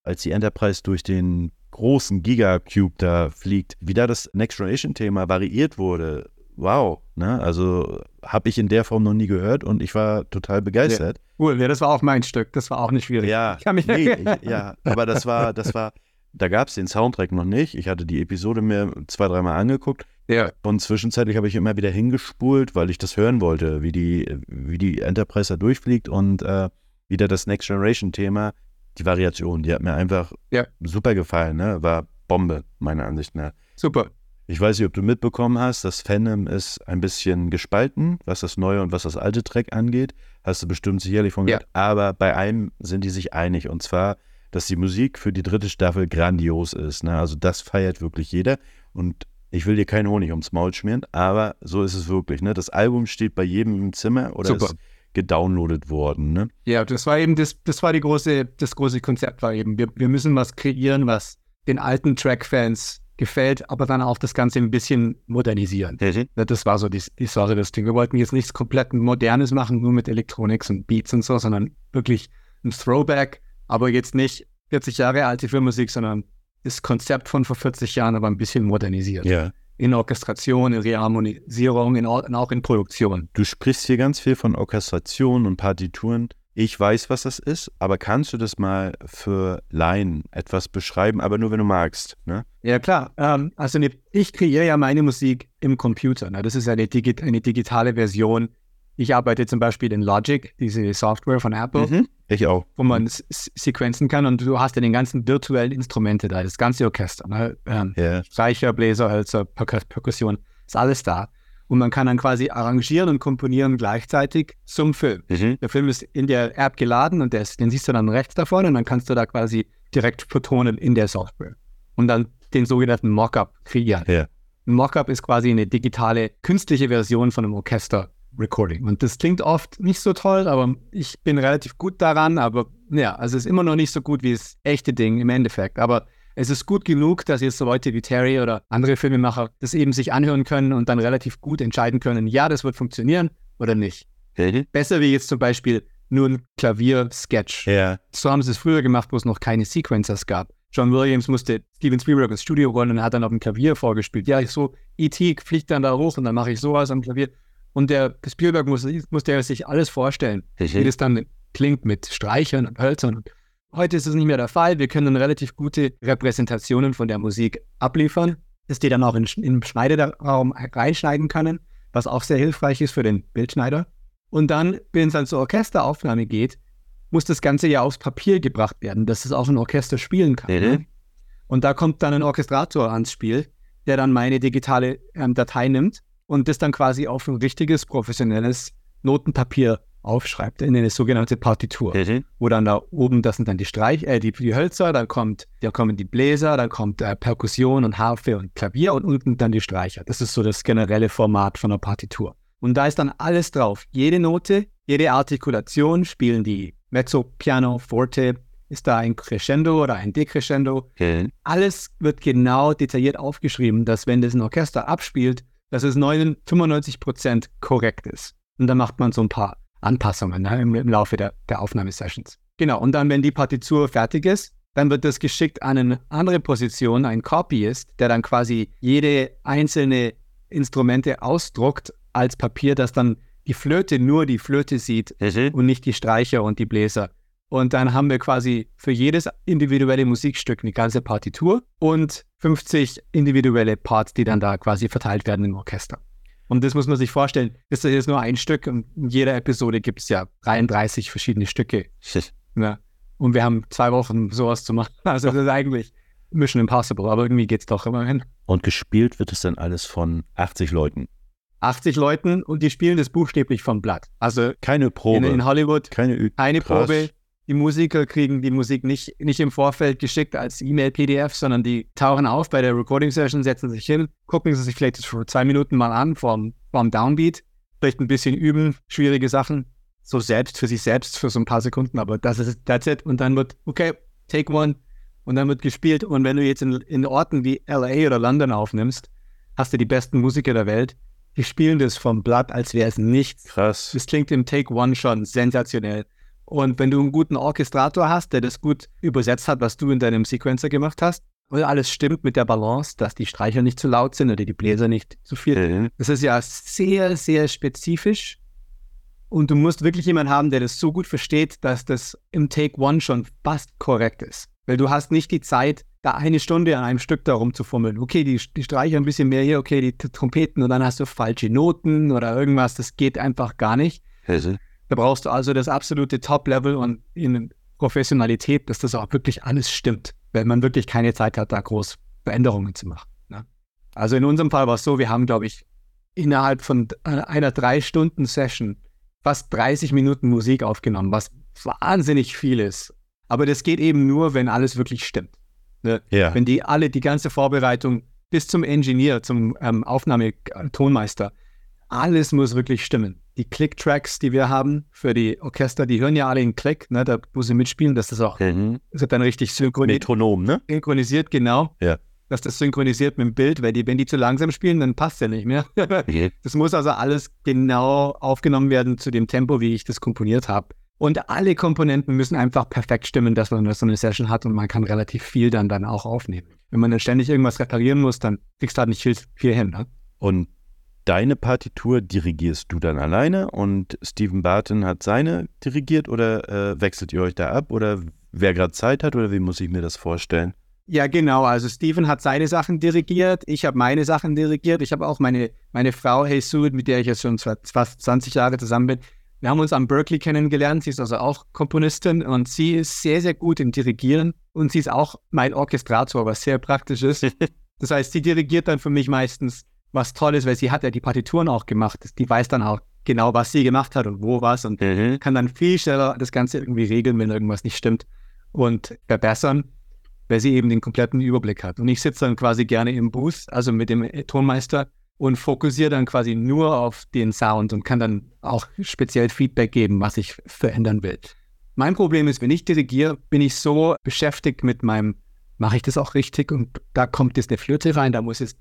als die Enterprise durch den großen Gigacube da fliegt, wie da das Next Generation-Thema variiert wurde, wow, ne? Also habe ich in der Form noch nie gehört und ich war total begeistert. Cool, ja, das war auch mein Stück. Das war auch nicht schwierig. Ja, Ich kann mich nee, ich, ja, aber das war, das war, da gab es den Soundtrack noch nicht. Ich hatte die Episode mir zwei, dreimal angeguckt ja. und zwischenzeitlich habe ich immer wieder hingespult, weil ich das hören wollte, wie die, wie die Enterprise da durchfliegt und äh, wieder das Next Generation Thema, die Variation, die hat mir einfach Ja. super gefallen, ne? War Bombe, meiner Ansicht nach. Super. Ich weiß nicht, ob du mitbekommen hast, das Fandom ist ein bisschen gespalten, was das neue und was das alte Track angeht. Hast du bestimmt sicherlich von Ja. gehört. Aber bei einem sind die sich einig. Und zwar, dass die Musik für die dritte Staffel grandios ist. Ne? Also das feiert wirklich jeder. Und ich will dir keinen Honig ums Maul schmieren, aber so ist es wirklich. Ne? Das Album steht bei jedem im Zimmer oder Super. ist gedownloadet worden. Ne? Ja, das war eben das, das war die große, das große Konzept war eben, wir, wir müssen was kreieren, was den alten Track-Fans gefällt, aber dann auch das Ganze ein bisschen modernisieren. Ja, Das war so die, die Sache, das Ding. Wir wollten jetzt nichts komplett Modernes machen, nur mit Electronics und Beats und so, sondern wirklich ein Throwback, aber jetzt nicht 40 Jahre alte Filmmusik, sondern das Konzept von vor 40 Jahren, aber ein bisschen modernisiert. Ja. In Orchestration, in Reharmonisierung, in, auch in Produktion. Du sprichst hier ganz viel von Orchestration und Partituren. Ich weiß, was das ist, aber kannst du das mal für Laien etwas beschreiben, aber nur wenn du magst, ne? Ja, klar. Ähm, also ne, ich kreiere ja meine Musik im Computer. Ne? Das ist eine, digi eine digitale Version. Ich arbeite zum Beispiel in Logic, diese Software von Apple, Ich auch. wo man sequenzen kann und du hast ja den ganzen virtuellen Instrumente da, das ganze Orchester. Ne? Ähm, Ja. Streicher, Bläser, Hölzer, Perkus Perkussion, ist alles da. Und man kann dann quasi arrangieren und komponieren gleichzeitig zum Film. Der Film ist in der App geladen und ist, den siehst du dann rechts davon und dann kannst du da quasi direkt vertonen in der Software. Und dann den sogenannten Mockup kreieren. Ja. Ein Mockup ist quasi eine digitale, künstliche Version von einem Orchester-Recording. Und das klingt oft nicht so toll, aber ich bin relativ gut daran. Aber ja, also es ist immer noch nicht so gut wie das echte Ding im Endeffekt. Aber es ist gut genug, dass jetzt so Leute wie Terry oder andere Filmemacher das eben sich anhören können und dann relativ gut entscheiden können, ja, das wird funktionieren oder nicht. Besser wie jetzt zum Beispiel nur ein Klavier-Sketch. Ja. So haben sie es früher gemacht, wo es noch keine Sequencers gab. John Williams musste Steven Spielberg ins Studio rollen und hat dann auf dem Klavier vorgespielt. Ja, ich so, E.T. fliegt dann da hoch und dann mache ich sowas am Klavier. Und der Spielberg musste, musste ja sich alles vorstellen, wie das dann klingt mit Streichern und Hölzern. Heute ist es nicht mehr der Fall. Wir können relativ gute Repräsentationen von der Musik abliefern, dass die dann auch in, den Schneideraum reinschneiden können, was auch sehr hilfreich ist für den Bildschneider. Und dann, wenn es dann zur Orchesteraufnahme geht, muss das Ganze ja aufs Papier gebracht werden, dass es auch ein Orchester spielen kann. Mhm. Ne? Und da kommt dann ein Orchestrator ans Spiel, der dann meine digitale ähm, Datei nimmt und das dann quasi auf ein richtiges, professionelles Notenpapier aufschreibt, in eine sogenannte Partitur, wo dann da oben, das sind dann die Streich, äh, die, die Hölzer, dann kommt, da kommen die Bläser, dann kommt äh, Perkussion und Harfe und Klavier und unten dann die Streicher. Das ist so das generelle Format von einer Partitur. Und da ist dann alles drauf. Jede Note, jede Artikulation spielen die Mezzo, Piano, Forte, ist da ein Crescendo oder ein Decrescendo. Alles wird genau detailliert aufgeschrieben, dass wenn das ein Orchester abspielt, dass es 95 Prozent korrekt ist. Und dann macht man so ein paar Anpassungen ne, im, im, Laufe der, der Aufnahmesessions. Genau, und dann, wenn die Partitur fertig ist, dann wird das geschickt an eine andere Position, ein Copyist, der dann quasi jede einzelne Instrumente ausdruckt als Papier, das dann die Flöte nur die Flöte sieht mhm. und nicht die Streicher und die Bläser. Und dann haben wir quasi für jedes individuelle Musikstück eine ganze Partitur und 50 individuelle Parts, die dann da quasi verteilt werden im Orchester. Und das muss man sich vorstellen, das ist jetzt nur ein Stück und in jeder Episode gibt es ja 33 verschiedene Stücke. ja. Und wir haben zwei Wochen sowas zu machen. Also das ist eigentlich Mission Impossible, aber irgendwie geht es doch immerhin. Und gespielt wird es dann alles von 80 Leuten. 80 Leuten und die spielen das buchstäblich vom Blatt. Also keine Probe. In, in Hollywood keine, keine Probe. Die Musiker kriegen die Musik nicht, nicht im Vorfeld geschickt als E-Mail-PDF, sondern die tauchen auf bei der Recording-Session, setzen sich hin, gucken sie sich vielleicht für zwei Minuten mal an vorm, vorm Downbeat, vielleicht ein bisschen üben, schwierige Sachen, so selbst für sich selbst für so ein paar Sekunden, aber das ist that's it. Und dann wird, okay, take one und dann wird gespielt. Und wenn du jetzt in, in Orten wie LA oder London aufnimmst, hast du die besten Musiker der Welt. Die spielen das vom Blatt, als wäre es nichts. Krass. Das klingt im Take One schon sensationell. Und wenn du einen guten Orchestrator hast, der das gut übersetzt hat, was du in deinem Sequencer gemacht hast, und alles stimmt mit der Balance, dass die Streicher nicht zu laut sind oder die Bläser nicht zu viel. Mhm. Das ist ja sehr, sehr spezifisch. Und du musst wirklich jemanden haben, der das so gut versteht, dass das im Take One schon fast korrekt ist. Weil du hast nicht die Zeit, da eine Stunde an einem Stück darum zu fummeln. Okay, die, die Streicher ein bisschen mehr hier, okay, die Trompeten und dann hast du falsche Noten oder irgendwas. Das geht einfach gar nicht. Also. Da brauchst du also das absolute Top-Level und in Professionalität, dass das auch wirklich alles stimmt, wenn man wirklich keine Zeit hat, da groß Veränderungen zu machen. Ne? Also in unserem Fall war es so, wir haben, glaube ich, innerhalb von einer drei Stunden Session fast 30 Minuten Musik aufgenommen, was wahnsinnig viel ist. Aber das geht eben nur, wenn alles wirklich stimmt. Ne? Ja. Wenn die alle, die ganze Vorbereitung bis zum Engineer, zum ähm, Aufnahmetonmeister, alles muss wirklich stimmen die Click-Tracks, die wir haben für die Orchester, die hören ja alle in Click, ne, da wo sie mitspielen, dass das auch mhm. das dann richtig synchronisiert. Metronom, ne? Synchronisiert, genau. Ja. Dass das synchronisiert mit dem Bild, weil die, wenn die zu langsam spielen, dann passt ja nicht mehr. das muss also alles genau aufgenommen werden zu dem Tempo, wie ich das komponiert habe. Und alle Komponenten müssen einfach perfekt stimmen, dass man so eine Session hat und man kann relativ viel dann, dann auch aufnehmen. Wenn man dann ständig irgendwas reparieren muss, dann kriegst du halt nicht viel, viel hin. Ne? Und deine Partitur dirigierst du dann alleine und Stephen Barton hat seine dirigiert oder äh, wechselt ihr euch da ab oder wer gerade Zeit hat oder wie muss ich mir das vorstellen? Ja, genau. Also Stephen hat seine Sachen dirigiert, ich habe meine Sachen dirigiert. Ich habe auch meine, meine Frau Jesus, mit der ich jetzt schon fast 20 Jahre zusammen bin. Wir haben uns am Berkeley kennengelernt. Sie ist also auch Komponistin und sie ist sehr, sehr gut im Dirigieren und sie ist auch mein Orchestrator, was sehr praktisch ist. Das heißt, sie dirigiert dann für mich meistens was toll ist, weil sie hat ja die Partituren auch gemacht. Die weiß dann auch genau, was sie gemacht hat und wo was und mhm. kann dann viel schneller das Ganze irgendwie regeln, wenn irgendwas nicht stimmt und verbessern, weil sie eben den kompletten Überblick hat. Und ich sitze dann quasi gerne im Booth, also mit dem Tonmeister und fokussiere dann quasi nur auf den Sound und kann dann auch speziell Feedback geben, was ich verändern will. Mein Problem ist, wenn ich dirigiere, bin ich so beschäftigt mit meinem, mache ich das auch richtig und da kommt jetzt eine Flöte rein, da muss jetzt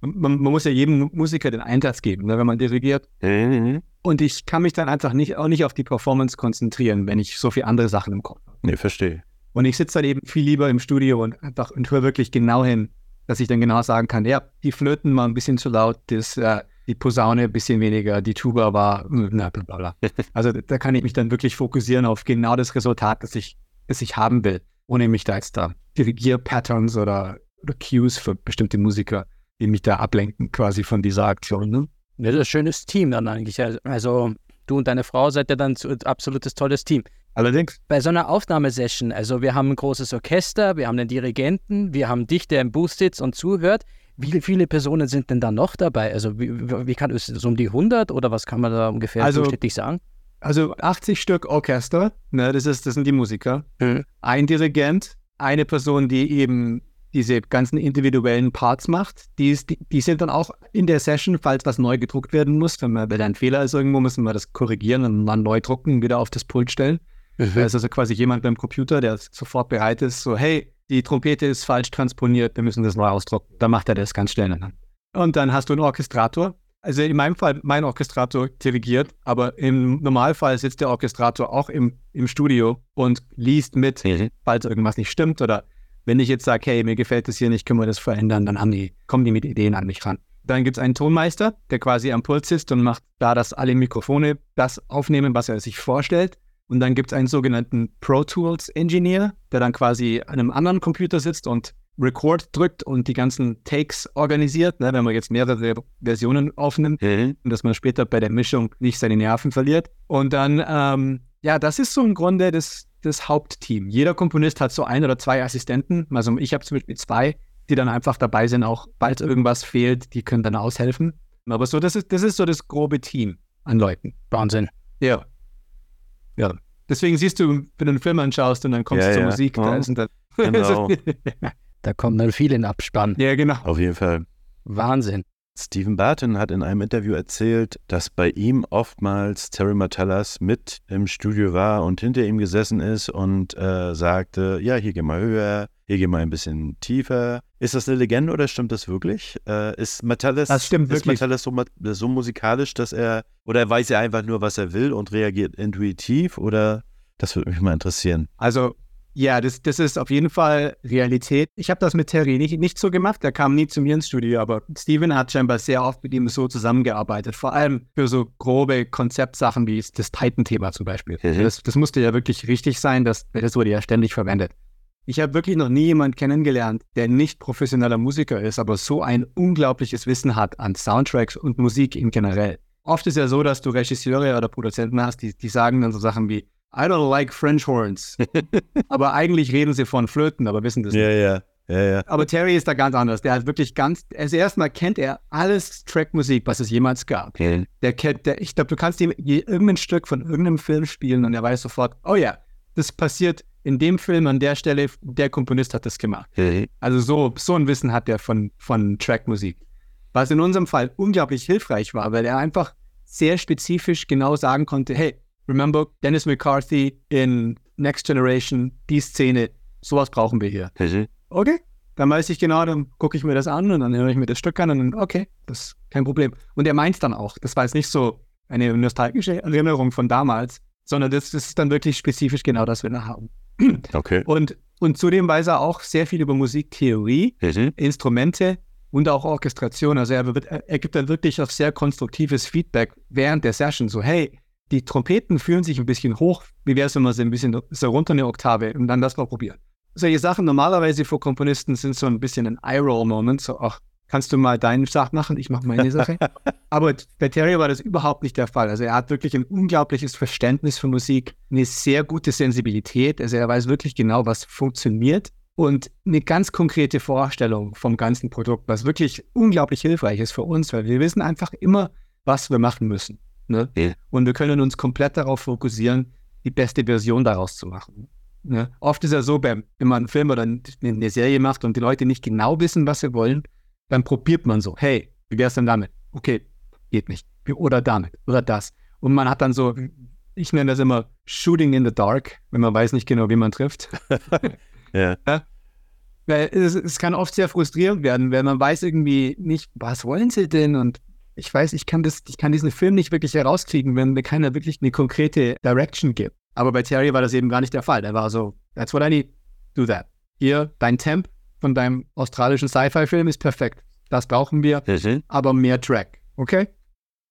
man, man, muss ja jedem Musiker den Einsatz geben, ne, wenn man dirigiert. Mhm. Und ich kann mich dann einfach nicht, auch nicht auf die Performance konzentrieren, wenn ich so viele andere Sachen im Kopf habe. Nee, verstehe. Und ich sitze dann eben viel lieber im Studio und einfach und höre wirklich genau hin, dass ich dann genau sagen kann, ja, die Flöten waren ein bisschen zu laut, das, äh, die Posaune ein bisschen weniger, die Tuba war, na, bla, bla. Also da kann ich mich dann wirklich fokussieren auf genau das Resultat, das ich, das ich haben will, ohne mich da jetzt da Dirigier-Patterns oder, oder Cues für bestimmte Musiker die mich da ablenken quasi von dieser Aktion. Ne? Ja, das ist ein schönes Team dann eigentlich. Also du und deine Frau seid ja dann ein absolutes tolles Team. Allerdings. Bei so einer Aufnahmesession, also wir haben ein großes Orchester, wir haben einen Dirigenten, wir haben dich, der im Booth sitzt und zuhört. Wie viele Personen sind denn da noch dabei? Also wie, wie kann es so um die 100 oder was kann man da ungefähr also, durchschnittlich sagen? Also 80 Stück Orchester, ne, das, ist, das sind die Musiker. Mhm. Ein Dirigent, eine Person, die eben diese ganzen individuellen Parts macht. Die, ist, die, die, sind dann auch in der Session, falls was neu gedruckt werden muss. Wenn, man, wenn ein Fehler ist irgendwo, müssen wir das korrigieren und dann neu drucken, wieder auf das Pult stellen. Mhm. Da ist also quasi jemand beim Computer, der sofort bereit ist, so, hey, die Trompete ist falsch transponiert, wir müssen das neu ausdrucken. Dann macht er das ganz schnell. Und dann hast du einen Orchestrator. Also in meinem Fall, mein Orchestrator dirigiert, aber im Normalfall sitzt der Orchestrator auch im, im Studio und liest mit, Mhm. falls irgendwas nicht stimmt. Oder wenn ich jetzt sage, hey, mir gefällt das hier nicht, können wir das verändern, dann haben die, kommen die mit Ideen an mich ran. Dann gibt es einen Tonmeister, der quasi am Puls sitzt und macht da, dass alle Mikrofone das aufnehmen, was er sich vorstellt. Und dann gibt es einen sogenannten Pro Tools Engineer, der dann quasi an einem anderen Computer sitzt und Record drückt und die ganzen Takes organisiert, ne, wenn man jetzt mehrere Versionen aufnimmt Mhm. und dass man später bei der Mischung nicht seine Nerven verliert. Und dann, ähm, ja, das ist so im Grunde das, das Hauptteam. Jeder Komponist hat so ein oder zwei Assistenten. Also ich habe zum Beispiel zwei, die dann einfach dabei sind, auch falls irgendwas fehlt, die können dann aushelfen. Aber so, das ist, das ist so das grobe Team an Leuten. Wahnsinn. Ja. Ja. Deswegen siehst du, wenn du einen Film anschaust und dann kommst Ja, du zur ja. Musik, da Ja. ist ein Genau. Da kommt dann viel in Abspann. ja, genau. Auf jeden Fall. Wahnsinn. Stephen Barton hat in einem Interview erzählt, dass bei ihm oftmals Terry Matalas mit im Studio war und hinter ihm gesessen ist und äh, sagte, ja, hier geh mal höher, hier geh mal ein bisschen tiefer. Ist das eine Legende oder stimmt das wirklich? Äh, ist Matalas, Das stimmt ist wirklich. Matalas so, ma- so musikalisch, dass er, oder weiß er einfach nur, was er will und reagiert intuitiv oder, das würde mich mal interessieren. Also, ja, das, das ist auf jeden Fall Realität. Ich habe das mit Terry nicht, nicht so gemacht. Er kam nie zu mir ins Studio, aber Steven hat scheinbar sehr oft mit ihm so zusammengearbeitet. Vor allem für so grobe Konzeptsachen wie das Titan-Thema zum Beispiel. Mhm. Das, das musste ja wirklich richtig sein. Das, das wurde ja ständig verwendet. Ich habe wirklich noch nie jemanden kennengelernt, der nicht professioneller Musiker ist, aber so ein unglaubliches Wissen hat an Soundtracks und Musik in generell. Oft ist ja so, dass du Regisseure oder Produzenten hast, die, die sagen dann so Sachen wie, I don't like French horns. aber eigentlich reden sie von Flöten, aber wissen das nicht. Ja, ja, ja, ja. Aber Terry ist da ganz anders. Der hat wirklich ganz, also erstmal kennt er alles Trackmusik, was es jemals gab. Mhm. Der kennt, der, ich glaube, du kannst ihm irgendein Stück von irgendeinem Film spielen und er weiß sofort, oh ja, das passiert in dem Film an der Stelle, der Komponist hat das gemacht. Mhm. Also so, so ein Wissen hat er von, von Trackmusik. Was in unserem Fall unglaublich hilfreich war, weil er einfach sehr spezifisch genau sagen konnte, hey, remember Dennis McCarthy in Next Generation, die Szene, sowas brauchen wir hier. Mhm. Okay, dann weiß ich genau, dann gucke ich mir das an und dann höre ich mir das Stück an und dann, okay, das ist kein Problem. Und er meint dann auch, das war jetzt nicht so eine nostalgische Erinnerung von damals, sondern das, das ist dann wirklich spezifisch genau das, was wir haben. Okay. Und, und zudem weiß er auch sehr viel über Musiktheorie, Mhm. Instrumente und auch Orchestration. Also er, wird, er gibt dann wirklich auch sehr konstruktives Feedback während der Session. So, hey, die Trompeten fühlen sich ein bisschen hoch. Wie wäre es, wenn wir sie ein bisschen so runter eine Oktave und dann das mal probieren? Solche Sachen normalerweise für Komponisten sind so ein bisschen ein Eye-Roll-Moment. So, ach, kannst du mal deine Sache machen? Ich mache meine Sache. Aber bei Terry war das überhaupt nicht der Fall. Also er hat wirklich ein unglaubliches Verständnis für Musik, eine sehr gute Sensibilität. Also er weiß wirklich genau, was funktioniert und eine ganz konkrete Vorstellung vom ganzen Produkt, was wirklich unglaublich hilfreich ist für uns, weil wir wissen einfach immer, was wir machen müssen. Ne? Ja. Und wir können uns komplett darauf fokussieren, die beste Version daraus zu machen. Ne? Oft ist ja so, beim, wenn man einen Film oder eine Serie macht und die Leute nicht genau wissen, was sie wollen, dann probiert man so, hey, wie wär's denn damit? Okay, geht nicht. Oder damit, oder das. Und man hat dann so, ich nenne das immer Shooting in the Dark, wenn man weiß nicht genau, wie man trifft. Ja. Weil es, es kann oft sehr frustrierend werden, weil man weiß irgendwie nicht, was wollen sie denn? Und ich weiß, ich kann, das, ich kann diesen Film nicht wirklich herauskriegen, wenn mir keiner wirklich eine konkrete Direction gibt. Aber bei Terry war das eben gar nicht der Fall. Der war so, that's what I need, do that. Hier, dein Temp von deinem australischen Sci-Fi-Film ist perfekt. Das brauchen wir, Mhm. aber mehr Track. Okay?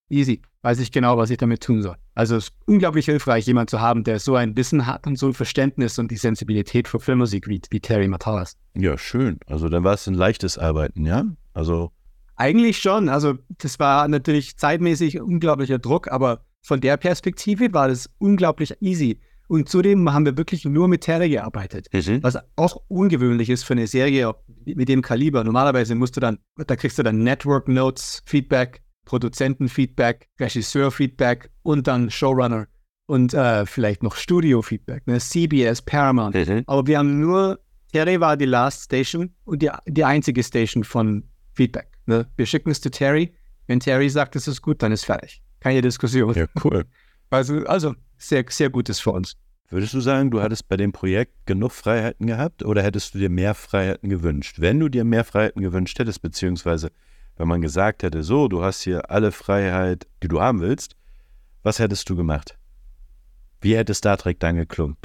Easy. Weiß ich genau, was ich damit tun soll. Also es ist unglaublich hilfreich, jemanden zu haben, der so ein Wissen hat und so ein Verständnis und die Sensibilität für Filmmusik wie, wie Terry Matalas. Ja, schön. Also dann war es ein leichtes Arbeiten, ja? Also, Eigentlich schon. Also das war natürlich zeitmäßig unglaublicher Druck, aber von der Perspektive war das unglaublich easy. Und zudem haben wir wirklich nur mit Terry gearbeitet. mhm. Was auch ungewöhnlich ist für eine Serie mit dem Kaliber. Normalerweise musst du dann, da kriegst du dann Network Notes, Feedback, Produzentenfeedback, Regisseur-Feedback und dann Showrunner und äh, vielleicht noch Studio-Feedback, ne? CBS, Paramount. Mhm. Aber wir haben nur, Terry war die Last Station und die, die einzige Station von Feedback. Ne? Wir schicken es zu Terry. Wenn Terry sagt, es ist gut, dann ist fertig. Keine Diskussion. ja, cool. Also, also sehr, sehr gutes für uns. Würdest du sagen, du hattest bei dem Projekt genug Freiheiten gehabt oder hättest du dir mehr Freiheiten gewünscht? Wenn du dir mehr Freiheiten gewünscht hättest, beziehungsweise wenn man gesagt hätte, so, du hast hier alle Freiheit, die du haben willst, was hättest du gemacht? Wie hätte Star Trek dann geklungen?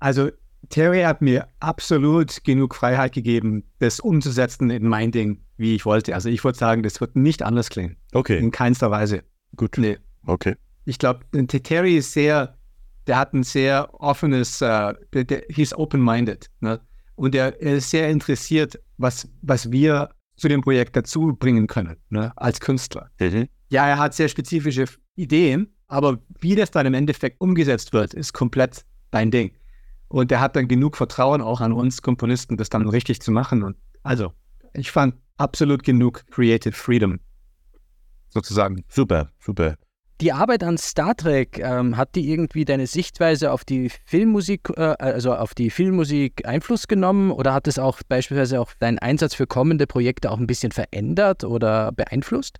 Also Terry hat mir absolut genug Freiheit gegeben, das umzusetzen in mein Ding, wie ich wollte. Also ich würde sagen, das wird nicht anders klingen. Okay. In keinster Weise. Gut. Nee. Okay. Ich glaube, Terry ist sehr, der hat ein sehr offenes, uh, der, der, he's open-minded. Ne? Und er, er, ist sehr interessiert, was, was wir zu dem Projekt dazu bringen können, ne? als Künstler. Mhm. Ja, er hat sehr spezifische Ideen, aber wie das dann im Endeffekt umgesetzt wird, ist komplett dein Ding. Und er hat dann genug Vertrauen auch an uns Komponisten, das dann richtig zu machen. Und also, ich fand absolut genug Creative Freedom, sozusagen. Super, super. Die Arbeit an Star Trek, ähm, hat die irgendwie deine Sichtweise auf die Filmmusik, äh, also auf die Filmmusik Einfluss genommen oder hat es auch beispielsweise auch deinen Einsatz für kommende Projekte auch ein bisschen verändert oder beeinflusst?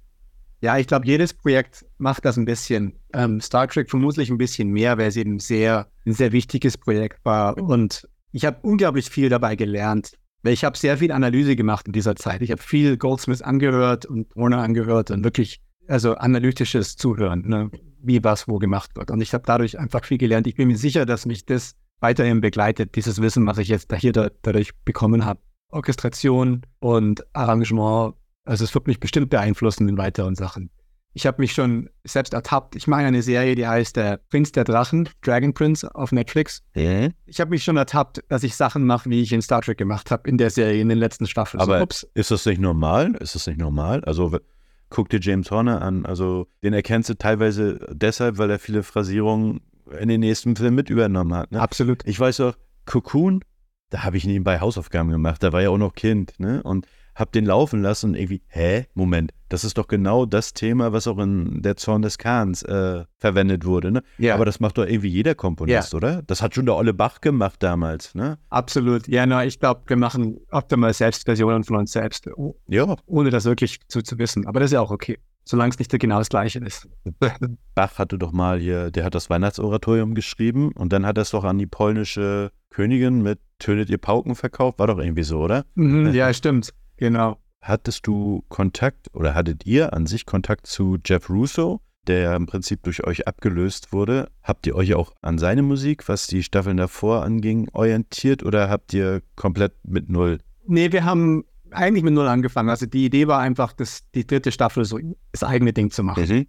Ja, ich glaube, jedes Projekt macht das ein bisschen. Ähm, Star Trek vermutlich ein bisschen mehr, weil es eben sehr, ein sehr wichtiges Projekt war. Und ich habe unglaublich viel dabei gelernt. Weil ich habe sehr viel Analyse gemacht in dieser Zeit. Ich habe viel Goldsmith angehört und Warner angehört und wirklich, also analytisches Zuhören, ne? wie was wo gemacht wird. Und ich habe dadurch einfach viel gelernt. Ich bin mir sicher, dass mich das weiterhin begleitet, dieses Wissen, was ich jetzt hier da, dadurch bekommen habe. Orchestration und Arrangement also es wird mich bestimmt beeinflussen in weiteren Sachen. Ich habe mich schon selbst ertappt. Ich mache eine Serie, die heißt Der Prinz der Drachen, Dragon Prince auf Netflix. Mhm. Ich habe mich schon ertappt, dass ich Sachen mache, wie ich in Star Trek gemacht habe, in der Serie, in den letzten Staffeln. Aber so, ups. ist das nicht normal? Ist das nicht normal? Also guck dir James Horner an. Also den erkennst du teilweise deshalb, weil er viele Phrasierungen in den nächsten Film mit übernommen hat. Ne? Absolut. Ich weiß auch, Cocoon, da habe ich nebenbei Hausaufgaben gemacht. Da war ja auch noch Kind. Ne? Und hab den laufen lassen und irgendwie, hä, Moment, das ist doch genau das Thema, was auch in der Zorn des Kahns äh, verwendet wurde, ne? Ja. Aber das macht doch irgendwie jeder Komponist, oder? Das hat schon der Olle Bach gemacht damals, ne? Absolut. Ja, na, ich glaube, wir machen oft einmal Selbstversionen von uns selbst, oh- Ja, ohne das wirklich zu, zu wissen. Aber das ist ja auch okay, solange es nicht genau das Gleiche ist. Bach hatte doch mal hier, der hat das Weihnachtsoratorium geschrieben und dann hat er es doch an die polnische Königin mit Tönet ihr Pauken verkauft, war doch irgendwie so, oder? Mhm, ja, stimmt. Genau. Hattest du Kontakt oder hattet ihr an sich Kontakt zu Jeff Russo, der im Prinzip durch euch abgelöst wurde? Habt ihr euch auch an seine Musik, was die Staffeln davor anging, orientiert oder habt ihr komplett mit Null? Nee, wir haben eigentlich mit Null angefangen. Also die Idee war einfach, das, die dritte Staffel so das eigene Ding zu machen,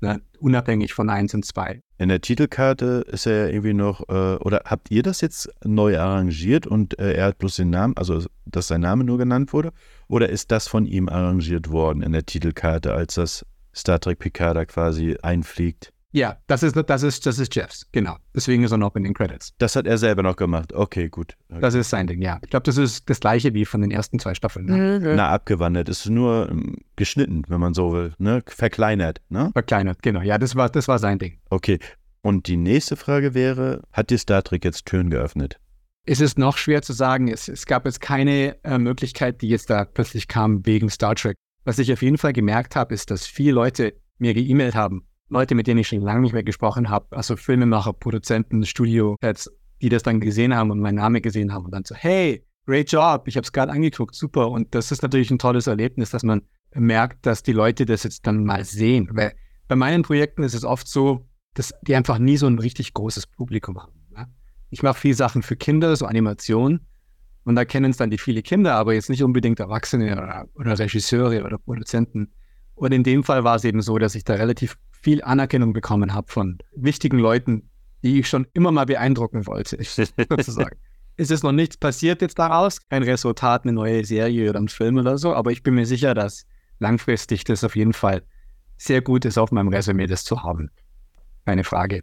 ne? unabhängig von eins und zwei. In der Titelkarte ist er ja irgendwie noch, äh, oder habt ihr das jetzt neu arrangiert und äh, er hat bloß den Namen, also dass sein Name nur genannt wurde? Oder ist das von ihm arrangiert worden in der Titelkarte, als das Star Trek Picard da quasi einfliegt? Ja, das ist, das ist, das ist Jeffs, genau. Deswegen ist er noch in den Credits. Das hat er selber noch gemacht. Okay, gut. Das ist sein Ding, ja. Ich glaube, das ist das gleiche wie von den ersten zwei Staffeln. Ne? Na, abgewandert. Ist nur ähm, geschnitten, wenn man so will. Ne? Verkleinert, ne? Verkleinert, genau. Ja, das war, das war sein Ding. Okay. Und die nächste Frage wäre: Hat dir Star Trek jetzt Türen geöffnet? Es ist noch schwer zu sagen. Es, es gab jetzt keine äh, Möglichkeit, die jetzt da plötzlich kam wegen Star Trek. Was ich auf jeden Fall gemerkt habe, ist, dass viele Leute mir geemailt haben. Leute, mit denen ich schon lange nicht mehr gesprochen habe. Also Filmemacher, Produzenten, Studio-Heads, die das dann gesehen haben und meinen Namen gesehen haben und dann so, hey, great job, ich habe es gerade angeguckt, super. Und das ist natürlich ein tolles Erlebnis, dass man merkt, dass die Leute das jetzt dann mal sehen. Weil bei meinen Projekten ist es oft so, dass die einfach nie so ein richtig großes Publikum haben. Ne? Ich mache viel Sachen für Kinder, so Animation. Und da kennen es dann die viele Kinder, aber jetzt nicht unbedingt Erwachsene oder, oder Regisseure oder Produzenten. Und in dem Fall war es eben so, dass ich da relativ viel Anerkennung bekommen habe von wichtigen Leuten, die ich schon immer mal beeindrucken wollte, sozusagen. es ist noch nichts passiert jetzt daraus, kein Resultat, eine neue Serie oder ein Film oder so, aber ich bin mir sicher, dass langfristig das auf jeden Fall sehr gut ist, auf meinem Resümee das zu haben. Keine Frage.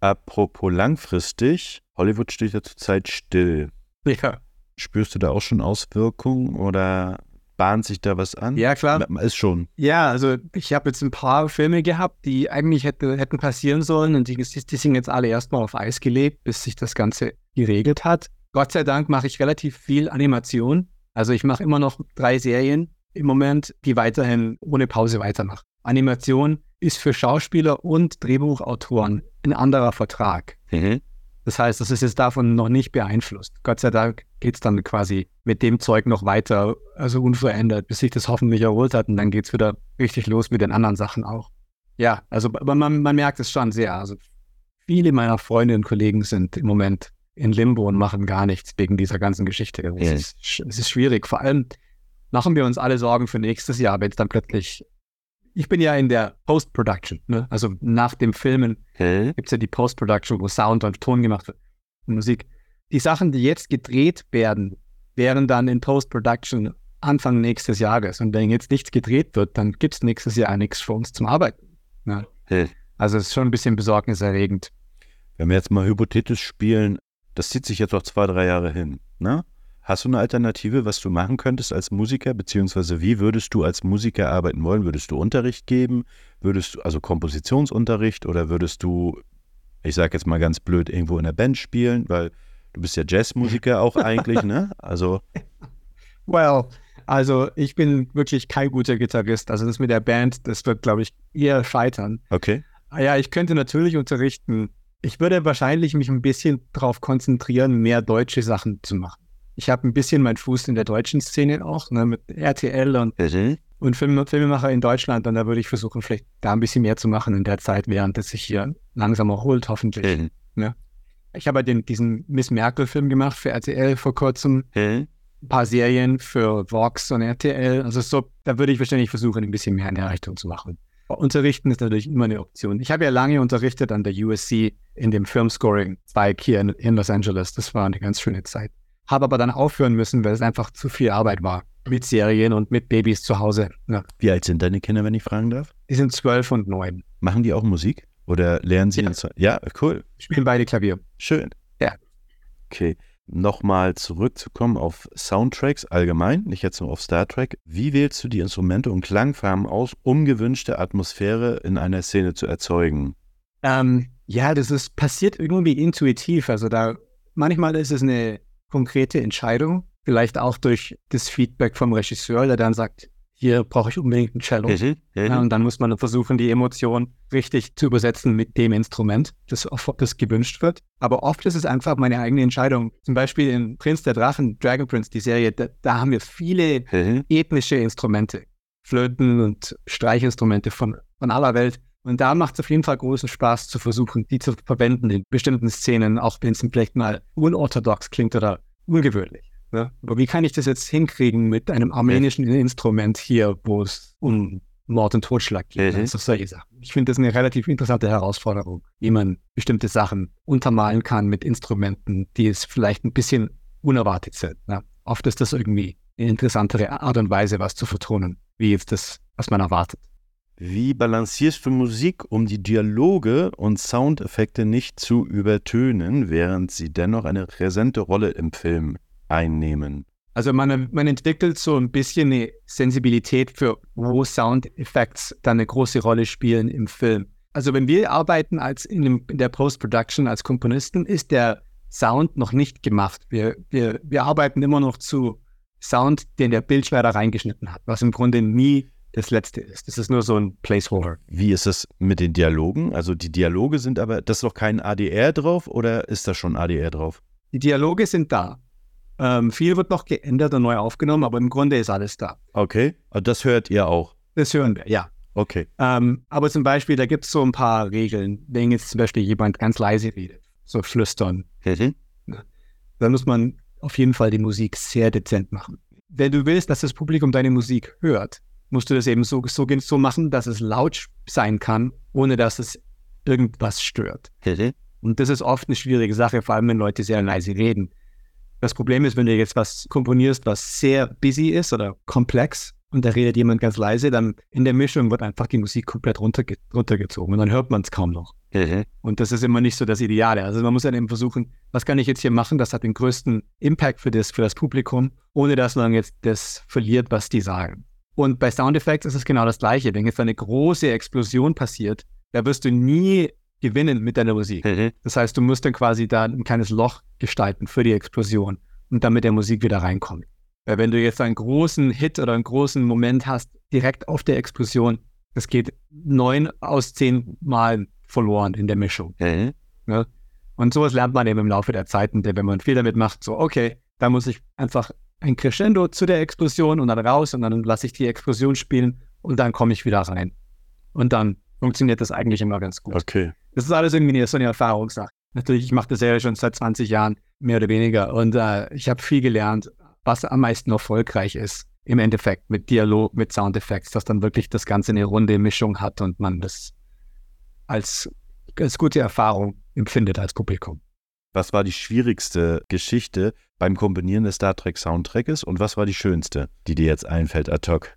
Apropos langfristig, Hollywood steht ja zurzeit still. Ja, Spürst du da auch schon Auswirkungen oder bahnt sich da was an? ja klar. Ist schon. Ja, also ich habe jetzt ein paar Filme gehabt, die eigentlich hätte, hätten passieren sollen und die, die sind jetzt alle erstmal auf Eis gelegt, bis sich das Ganze geregelt hat. Gott sei Dank mache ich relativ viel Animation. Also ich mache immer noch drei Serien im Moment, die weiterhin ohne Pause weitermachen. Animation ist für Schauspieler und Drehbuchautoren ein anderer Vertrag. Mhm. Das heißt, das ist jetzt davon noch nicht beeinflusst. Gott sei Dank geht es dann quasi mit dem Zeug noch weiter, also unverändert, bis sich das hoffentlich erholt hat und dann geht es wieder richtig los mit den anderen Sachen auch. Ja, also man, man merkt es schon sehr. Also viele meiner Freunde und Kollegen sind im Moment in Limbo und machen gar nichts wegen dieser ganzen Geschichte. Es, yeah. ist, es ist schwierig. Vor allem machen wir uns alle Sorgen für nächstes Jahr, wenn es dann plötzlich. Ich bin ja in der Post-Production, ne? also nach dem Filmen okay. gibt es ja die Post-Production, wo Sound und Ton gemacht wird und Musik. Die Sachen, die jetzt gedreht werden, wären dann in Post-Production Anfang nächstes Jahres. Und wenn jetzt nichts gedreht wird, dann gibt es nächstes Jahr nichts für uns zum Arbeiten. Ne? Hey. Also es ist schon ein bisschen besorgniserregend. Wenn wir jetzt mal hypothetisch spielen, das zieht sich jetzt noch zwei, drei Jahre hin. Ne? Hast du eine Alternative, was du machen könntest als Musiker, beziehungsweise wie würdest du als Musiker arbeiten wollen? Würdest du Unterricht geben? Würdest du, also Kompositionsunterricht oder würdest du, ich sage jetzt mal ganz blöd, irgendwo in der Band spielen, weil du bist ja Jazzmusiker auch eigentlich, ne? Also. Well, also ich bin wirklich kein guter Gitarrist. Also das mit der Band, das wird, glaube ich, eher scheitern. Okay. Ah ja, ich könnte natürlich unterrichten. Ich würde wahrscheinlich mich ein bisschen darauf konzentrieren, mehr deutsche Sachen zu machen ich habe ein bisschen meinen Fuß in der deutschen Szene auch, ne, mit RTL und, mhm. und Film, Filmemacher in Deutschland. Und da würde ich versuchen, vielleicht da ein bisschen mehr zu machen in der Zeit, während es sich hier langsam erholt, hoffentlich. Mhm. Ne? Ich habe den, diesen Miss Merkel-Film gemacht für RTL vor kurzem. Mhm. Ein paar Serien für Vox und RTL. Also so, da würde ich wahrscheinlich versuchen, ein bisschen mehr in der Richtung zu machen. Unterrichten ist natürlich immer eine Option. Ich habe ja lange unterrichtet an der USC in dem Filmscoring-Zweig hier in, in Los Angeles. Das war eine ganz schöne Zeit habe aber dann aufhören müssen, weil es einfach zu viel Arbeit war. Mit Serien und mit Babys zu Hause. Ja. Wie alt sind deine Kinder, wenn ich fragen darf? Die sind zwölf und neun. Machen die auch Musik? Oder lernen sie? Ja, ja cool. Spielen beide Klavier. Schön. Ja. Okay. Nochmal zurückzukommen auf Soundtracks allgemein, nicht jetzt nur auf Star Trek. Wie wählst du die Instrumente und Klangfarben aus, um gewünschte Atmosphäre in einer Szene zu erzeugen? Ähm, ja, das ist passiert irgendwie intuitiv. Also da manchmal ist es eine konkrete Entscheidung, vielleicht auch durch das Feedback vom Regisseur, der dann sagt, hier brauche ich unbedingt ein Cello. Mhm, ja, und dann muss man versuchen, die Emotion richtig zu übersetzen mit dem Instrument, das, das gewünscht wird. Aber oft ist es einfach meine eigene Entscheidung. Zum Beispiel in Prinz der Drachen, Dragon Prince, die Serie, da, da haben wir viele mhm. ethnische Instrumente. Flöten und Streichinstrumente von, von aller Welt. Und da macht es auf jeden Fall großen Spaß zu versuchen, die zu verwenden in bestimmten Szenen, auch wenn es vielleicht mal unorthodox klingt oder ungewöhnlich. Ne? Aber wie kann ich das jetzt hinkriegen mit einem armenischen. Instrument hier, wo es um Mord und Totschlag geht? Mhm. Also solche Sachen. Ich finde das eine relativ interessante Herausforderung, wie man bestimmte Sachen untermalen kann mit Instrumenten, die es vielleicht ein bisschen unerwartet sind. Ne? Oft ist das irgendwie eine interessantere Art und Weise, was zu vertonen, wie jetzt das, was man erwartet. Wie balancierst du Musik, um die Dialoge und Soundeffekte nicht zu übertönen, während sie dennoch eine präsente Rolle im Film einnehmen? Also man, man entwickelt so ein bisschen eine Sensibilität für, wo Soundeffekte dann eine große Rolle spielen im Film. Also wenn wir arbeiten als in, dem, in der Post-Production als Komponisten, ist der Sound noch nicht gemacht. Wir, wir, wir arbeiten immer noch zu Sound, den der Bildschneider reingeschnitten hat, was im Grunde nie das letzte ist. Das ist nur so ein Placeholder. Wie ist es mit den Dialogen? Also die Dialoge sind aber, das ist doch kein ADR drauf oder ist da schon ADR drauf? Die Dialoge sind da. Ähm, viel wird noch geändert und neu aufgenommen, aber im Grunde ist alles da. Okay, und das hört ihr auch? Das hören wir, ja. Okay. Ähm, aber zum Beispiel, da gibt es so ein paar Regeln. Wenn jetzt zum Beispiel jemand ganz leise redet, so flüstern, mhm. dann muss man auf jeden Fall die Musik sehr dezent machen. Wenn du willst, dass das Publikum deine Musik hört, musst du das eben so, so, so machen, dass es laut sein kann, ohne dass es irgendwas stört. Mhm. Und das ist oft eine schwierige Sache, vor allem wenn Leute sehr leise reden. Das Problem ist, wenn du jetzt was komponierst, was sehr busy ist oder komplex und da redet jemand ganz leise, dann in der Mischung wird einfach die Musik komplett runterge runtergezogen und dann hört man es kaum noch. Mhm. Und das ist immer nicht so das Ideale. Also man muss dann eben versuchen, was kann ich jetzt hier machen, das hat den größten Impact für das, für das Publikum, ohne dass man jetzt das verliert, was die sagen. Und bei Soundeffects ist es genau das Gleiche. Wenn jetzt eine große Explosion passiert, da wirst du nie gewinnen mit deiner Musik. Mhm. Das heißt, du musst dann quasi da ein kleines Loch gestalten für die Explosion und damit der Musik wieder reinkommt. Weil wenn du jetzt einen großen Hit oder einen großen Moment hast, direkt auf der Explosion, das geht neun aus zehn Mal verloren in der Mischung. Mhm. Ja? Und sowas lernt man eben im Laufe der Zeit, und wenn man viel damit macht, so, okay, da muss ich einfach ein Crescendo zu der Explosion und dann raus und dann lasse ich die Explosion spielen und dann komme ich wieder rein. Und dann funktioniert das eigentlich immer ganz gut. Okay. Das ist alles irgendwie so eine Erfahrungssache. Natürlich, ich mache das ja schon seit 20 Jahren, mehr oder weniger. Und äh, ich habe viel gelernt, was am meisten erfolgreich ist im Endeffekt mit Dialog, mit Soundeffekts, dass dann wirklich das Ganze eine runde Mischung hat und man das als, als gute Erfahrung empfindet als Publikum. Was war die schwierigste Geschichte beim Komponieren des Star Trek Soundtracks und was war die schönste, die dir jetzt einfällt ad hoc?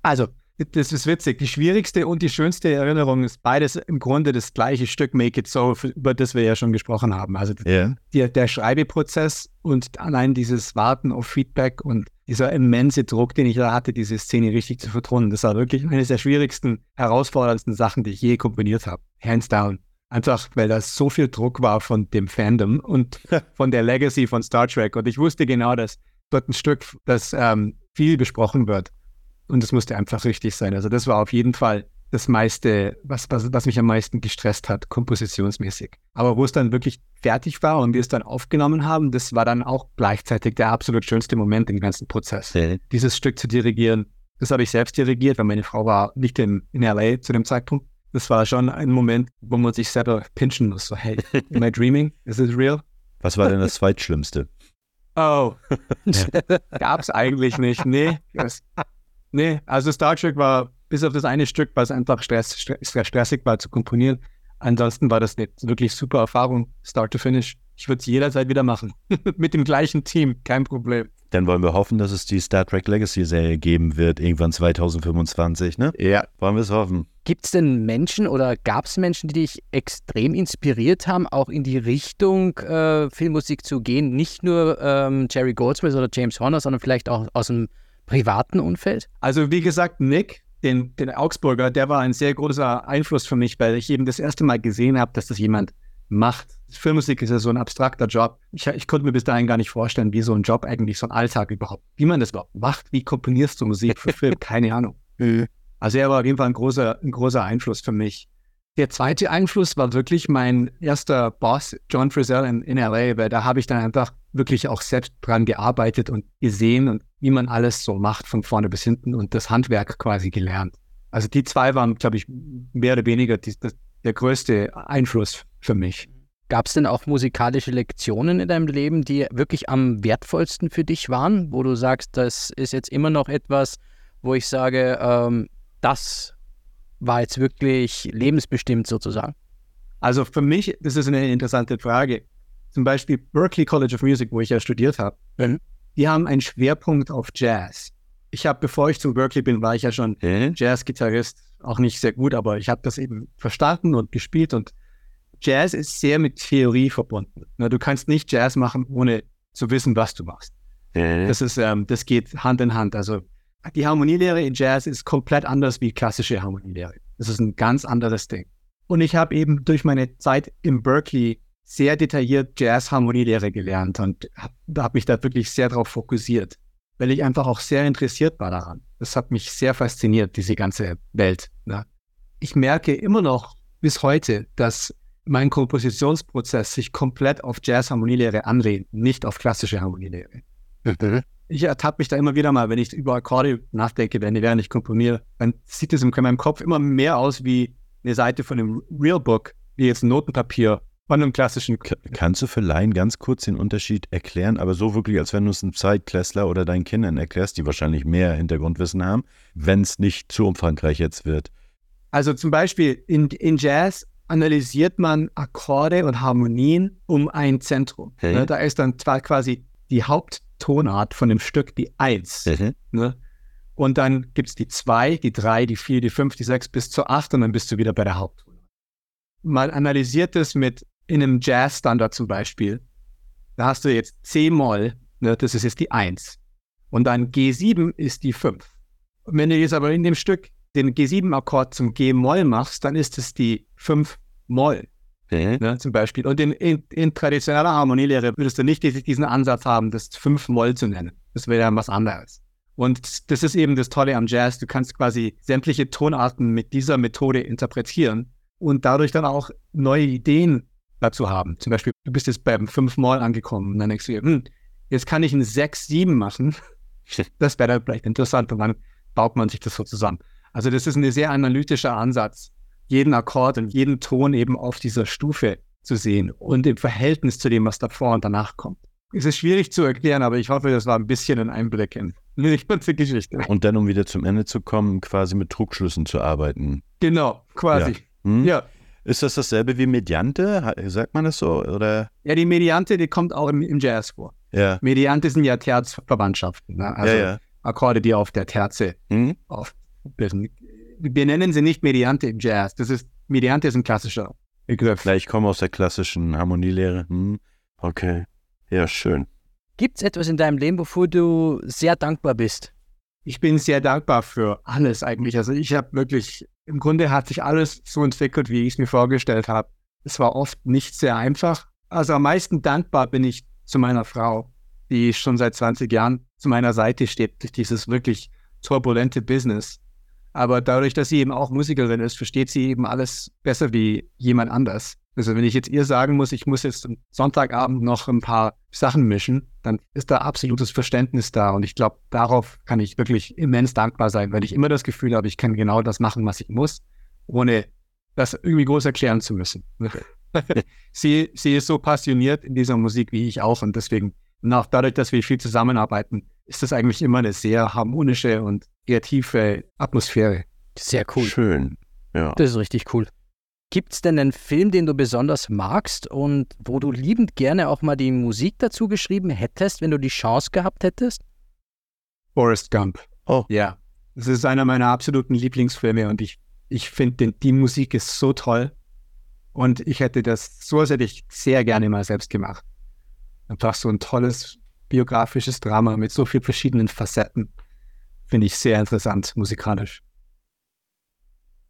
Also, das ist witzig. Die schwierigste und die schönste Erinnerung ist beides im Grunde das gleiche Stück Make It So, über das wir ja schon gesprochen haben. Also yeah. der, der Schreibeprozess und allein dieses Warten auf Feedback und dieser immense Druck, den ich da hatte, diese Szene richtig zu vertonen, das war wirklich eine der schwierigsten, herausforderndsten Sachen, die ich je komponiert habe. Hands down. Einfach, weil da so viel Druck war von dem Fandom und von der Legacy von Star Trek. Und ich wusste genau, dass dort ein Stück, das ähm, viel besprochen wird. Und es musste einfach richtig sein. Also das war auf jeden Fall das meiste, was, was, was mich am meisten gestresst hat, kompositionsmäßig. Aber wo es dann wirklich fertig war und wir es dann aufgenommen haben, das war dann auch gleichzeitig der absolut schönste Moment im ganzen Prozess. Okay. Dieses Stück zu dirigieren, das habe ich selbst dirigiert, weil meine Frau war nicht in, in LA zu dem Zeitpunkt. Das war schon ein Moment, wo man sich selber pinchen muss. So, hey, am I dreaming? Is it real? Was war denn das Zweitschlimmste? Oh, gab es eigentlich nicht. Nee, das, nee, also Star Trek war bis auf das eine Stück, was einfach stress, stress, stressig war zu komponieren. Ansonsten war das eine wirklich super Erfahrung, Start to Finish. Ich würde es jederzeit wieder machen. Mit dem gleichen Team, kein Problem. Dann wollen wir hoffen, dass es die Star Trek Legacy Serie geben wird, irgendwann 2025, ne? Ja. Wollen wir es hoffen. Gibt es denn Menschen oder gab es Menschen, die dich extrem inspiriert haben, auch in die Richtung äh, Filmmusik zu gehen? Nicht nur ähm, Jerry Goldsmith oder James Horner, sondern vielleicht auch aus dem privaten Umfeld? Also wie gesagt, Nick, den, den Augsburger, der war ein sehr großer Einfluss für mich, weil ich eben das erste Mal gesehen habe, dass das jemand macht. Filmmusik ist ja so ein abstrakter Job. Ich, ich, konnte mir bis dahin gar nicht vorstellen, wie so ein Job eigentlich, so ein Alltag überhaupt, wie man das überhaupt macht. Wie komponierst du Musik für Film? Keine Ahnung. Also er war auf jeden Fall ein großer, ein großer Einfluss für mich. Der zweite Einfluss war wirklich mein erster Boss, John Frizzell in, in LA, weil da habe ich dann einfach wirklich auch selbst dran gearbeitet und gesehen und wie man alles so macht, von vorne bis hinten und das Handwerk quasi gelernt. Also die zwei waren, glaube ich, mehr oder weniger die, das, der größte Einfluss für mich. Gab es denn auch musikalische Lektionen in deinem Leben, die wirklich am wertvollsten für dich waren, wo du sagst, das ist jetzt immer noch etwas, wo ich sage, ähm, das war jetzt wirklich lebensbestimmt sozusagen? Also für mich, das ist eine interessante Frage. Zum Beispiel Berklee College of Music, wo ich ja studiert habe, Mhm. die haben einen Schwerpunkt auf Jazz. Ich habe, bevor ich zu Berkeley bin, war ich ja schon Hä? Jazz-Gitarrist, auch nicht sehr gut, aber ich habe das eben verstanden und gespielt und Jazz ist sehr mit Theorie verbunden. Na, du kannst nicht Jazz machen, ohne zu wissen, was du machst. Das ist, ähm, das geht Hand in Hand. Also die Harmonielehre in Jazz ist komplett anders wie klassische Harmonielehre. Das ist ein ganz anderes Ding. Und ich habe eben durch meine Zeit in Berkeley sehr detailliert Jazz-Harmonielehre gelernt und habe hab mich da wirklich sehr darauf fokussiert, weil ich einfach auch sehr interessiert war daran. Das hat mich sehr fasziniert, diese ganze Welt. Ne? Ich merke immer noch bis heute, dass mein Kompositionsprozess sich komplett auf Jazz-Harmonielehre anlehnt, nicht auf klassische Harmonielehre. Ich ertappe mich da immer wieder mal, wenn ich über Akkorde nachdenke, wenn während ich komponiere, dann sieht es in meinem Kopf immer mehr aus wie eine Seite von einem Real Book, wie jetzt ein Notenpapier von einem klassischen. K kannst du für Laien ganz kurz den Unterschied erklären, aber so wirklich, als wenn du es einem Zweitklässler oder deinen Kindern erklärst, die wahrscheinlich mehr Hintergrundwissen haben, wenn es nicht zu umfangreich jetzt wird? Also zum Beispiel in, in Jazz analysiert man Akkorde und Harmonien um ein Zentrum. Ne, da ist dann zwar quasi die Haupttonart von dem Stück die Eins. Ne? Und dann gibt es die 2, die 3, die 4, die 5, die 6 bis zur 8 und dann bist du wieder bei der Haupttonart. Man analysiert es mit in einem Jazz-Standard zum Beispiel. Da hast du jetzt C-Moll, ne, das ist jetzt die 1. Und dann G7 ist die 5. Und wenn du jetzt aber in dem Stück den G7-Akkord zum G-Moll machst, dann ist es die 5-Moll. Ne, zum Beispiel. Und in, in, in traditioneller Harmonielehre würdest du nicht diesen Ansatz haben, das 5-Moll zu nennen. Das wäre dann was anderes. Und das ist eben das Tolle am Jazz. Du kannst quasi sämtliche Tonarten mit dieser Methode interpretieren und dadurch dann auch neue Ideen dazu haben. Zum Beispiel, du bist jetzt beim fünfmal angekommen und dann denkst du dir, hm, jetzt kann ich ein sechs, sieben machen. Das wäre dann vielleicht interessant und dann baut man sich das so zusammen. Also das ist ein sehr analytischer Ansatz, jeden Akkord und jeden Ton eben auf dieser Stufe zu sehen und im Verhältnis zu dem, was davor und danach kommt. Es ist schwierig zu erklären, aber ich hoffe, das war ein bisschen ein Einblick in die ganze Geschichte. Und dann, um wieder zum Ende zu kommen, quasi mit Druckschlüssen zu arbeiten. Genau, quasi. Ja. Hm? Ja. Ist das dasselbe wie Mediante? Sagt man das so? Oder? Ja, die Mediante, die kommt auch im, im Jazz vor. Ja. Mediante sind ja Terzverwandtschaften. Ne? Also ja, ja. Akkorde, die auf der Terze Hm? aufbilden. Wir nennen sie nicht Mediante im Jazz. Das ist, Mediante ist ein klassischer Begriff. Ich komme aus der klassischen Harmonielehre. Hm? Okay. Ja, schön. Gibt es etwas in deinem Leben, wofür du sehr dankbar bist? Ich bin sehr dankbar für alles eigentlich. Also ich habe wirklich, im Grunde hat sich alles so entwickelt, wie ich es mir vorgestellt habe. Es war oft nicht sehr einfach. Also am meisten dankbar bin ich zu meiner Frau, die schon seit 20 Jahren zu meiner Seite steht, durch dieses wirklich turbulente Business. Aber dadurch, dass sie eben auch Musikerin ist, versteht sie eben alles besser wie jemand anders. Also wenn ich jetzt ihr sagen muss, ich muss jetzt am Sonntagabend noch ein paar Sachen mischen, dann ist da absolutes Verständnis da. Und ich glaube, darauf kann ich wirklich immens dankbar sein, weil ich immer das Gefühl habe, ich kann genau das machen, was ich muss, ohne das irgendwie groß erklären zu müssen. sie, sie ist so passioniert in dieser Musik wie ich auch. Und deswegen, und auch dadurch, dass wir viel zusammenarbeiten, ist das eigentlich immer eine sehr harmonische und kreative Atmosphäre. Sehr cool. Schön. Ja. Das ist richtig cool. Gibt es denn einen Film, den du besonders magst und wo du liebend gerne auch mal die Musik dazu geschrieben hättest, wenn du die Chance gehabt hättest? Forrest Gump. Oh. Ja. Das ist einer meiner absoluten Lieblingsfilme und ich, ich finde, die Musik ist so toll. Und ich hätte das, sowas hätte ich sehr gerne mal selbst gemacht. Einfach so ein tolles biografisches Drama mit so vielen verschiedenen Facetten. Finde ich sehr interessant musikalisch.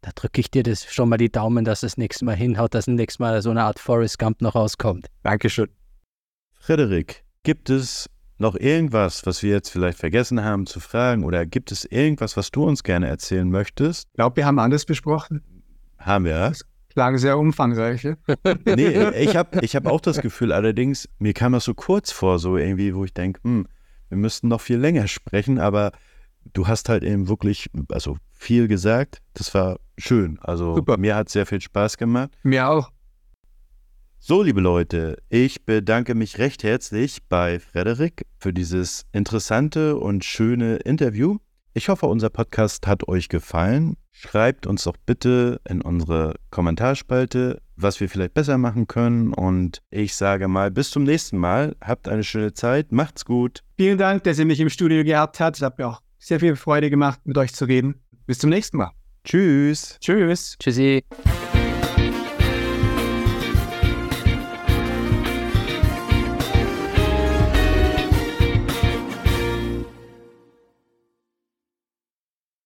Da drücke ich dir das schon mal die Daumen, dass das nächste Mal hinhaut, dass das nächste Mal so eine Art Forrest Gump noch rauskommt. Dankeschön. Frederik, gibt es noch irgendwas, was wir jetzt vielleicht vergessen haben zu fragen? Oder gibt es irgendwas, was du uns gerne erzählen möchtest? Ich glaube, wir haben alles besprochen. Haben wir ja? Klang sehr umfangreich. ja? Nee, ich habe ich hab auch das Gefühl, allerdings, mir kam das so kurz vor, so irgendwie, wo ich denke, hm, wir müssten noch viel länger sprechen, aber du hast halt eben wirklich, also viel gesagt. Das war schön. Also Super. mir hat sehr viel Spaß gemacht. Mir auch. So, liebe Leute, ich bedanke mich recht herzlich bei Frederik für dieses interessante und schöne Interview. Ich hoffe, unser Podcast hat euch gefallen. Schreibt uns doch bitte in unsere Kommentarspalte, was wir vielleicht besser machen können. Und ich sage mal, bis zum nächsten Mal. Habt eine schöne Zeit. Macht's gut. Vielen Dank, dass ihr mich im Studio gehabt habt. Es hat mir auch sehr viel Freude gemacht, mit euch zu reden. Bis zum nächsten Mal. Tschüss. Tschüss. Tschüssi.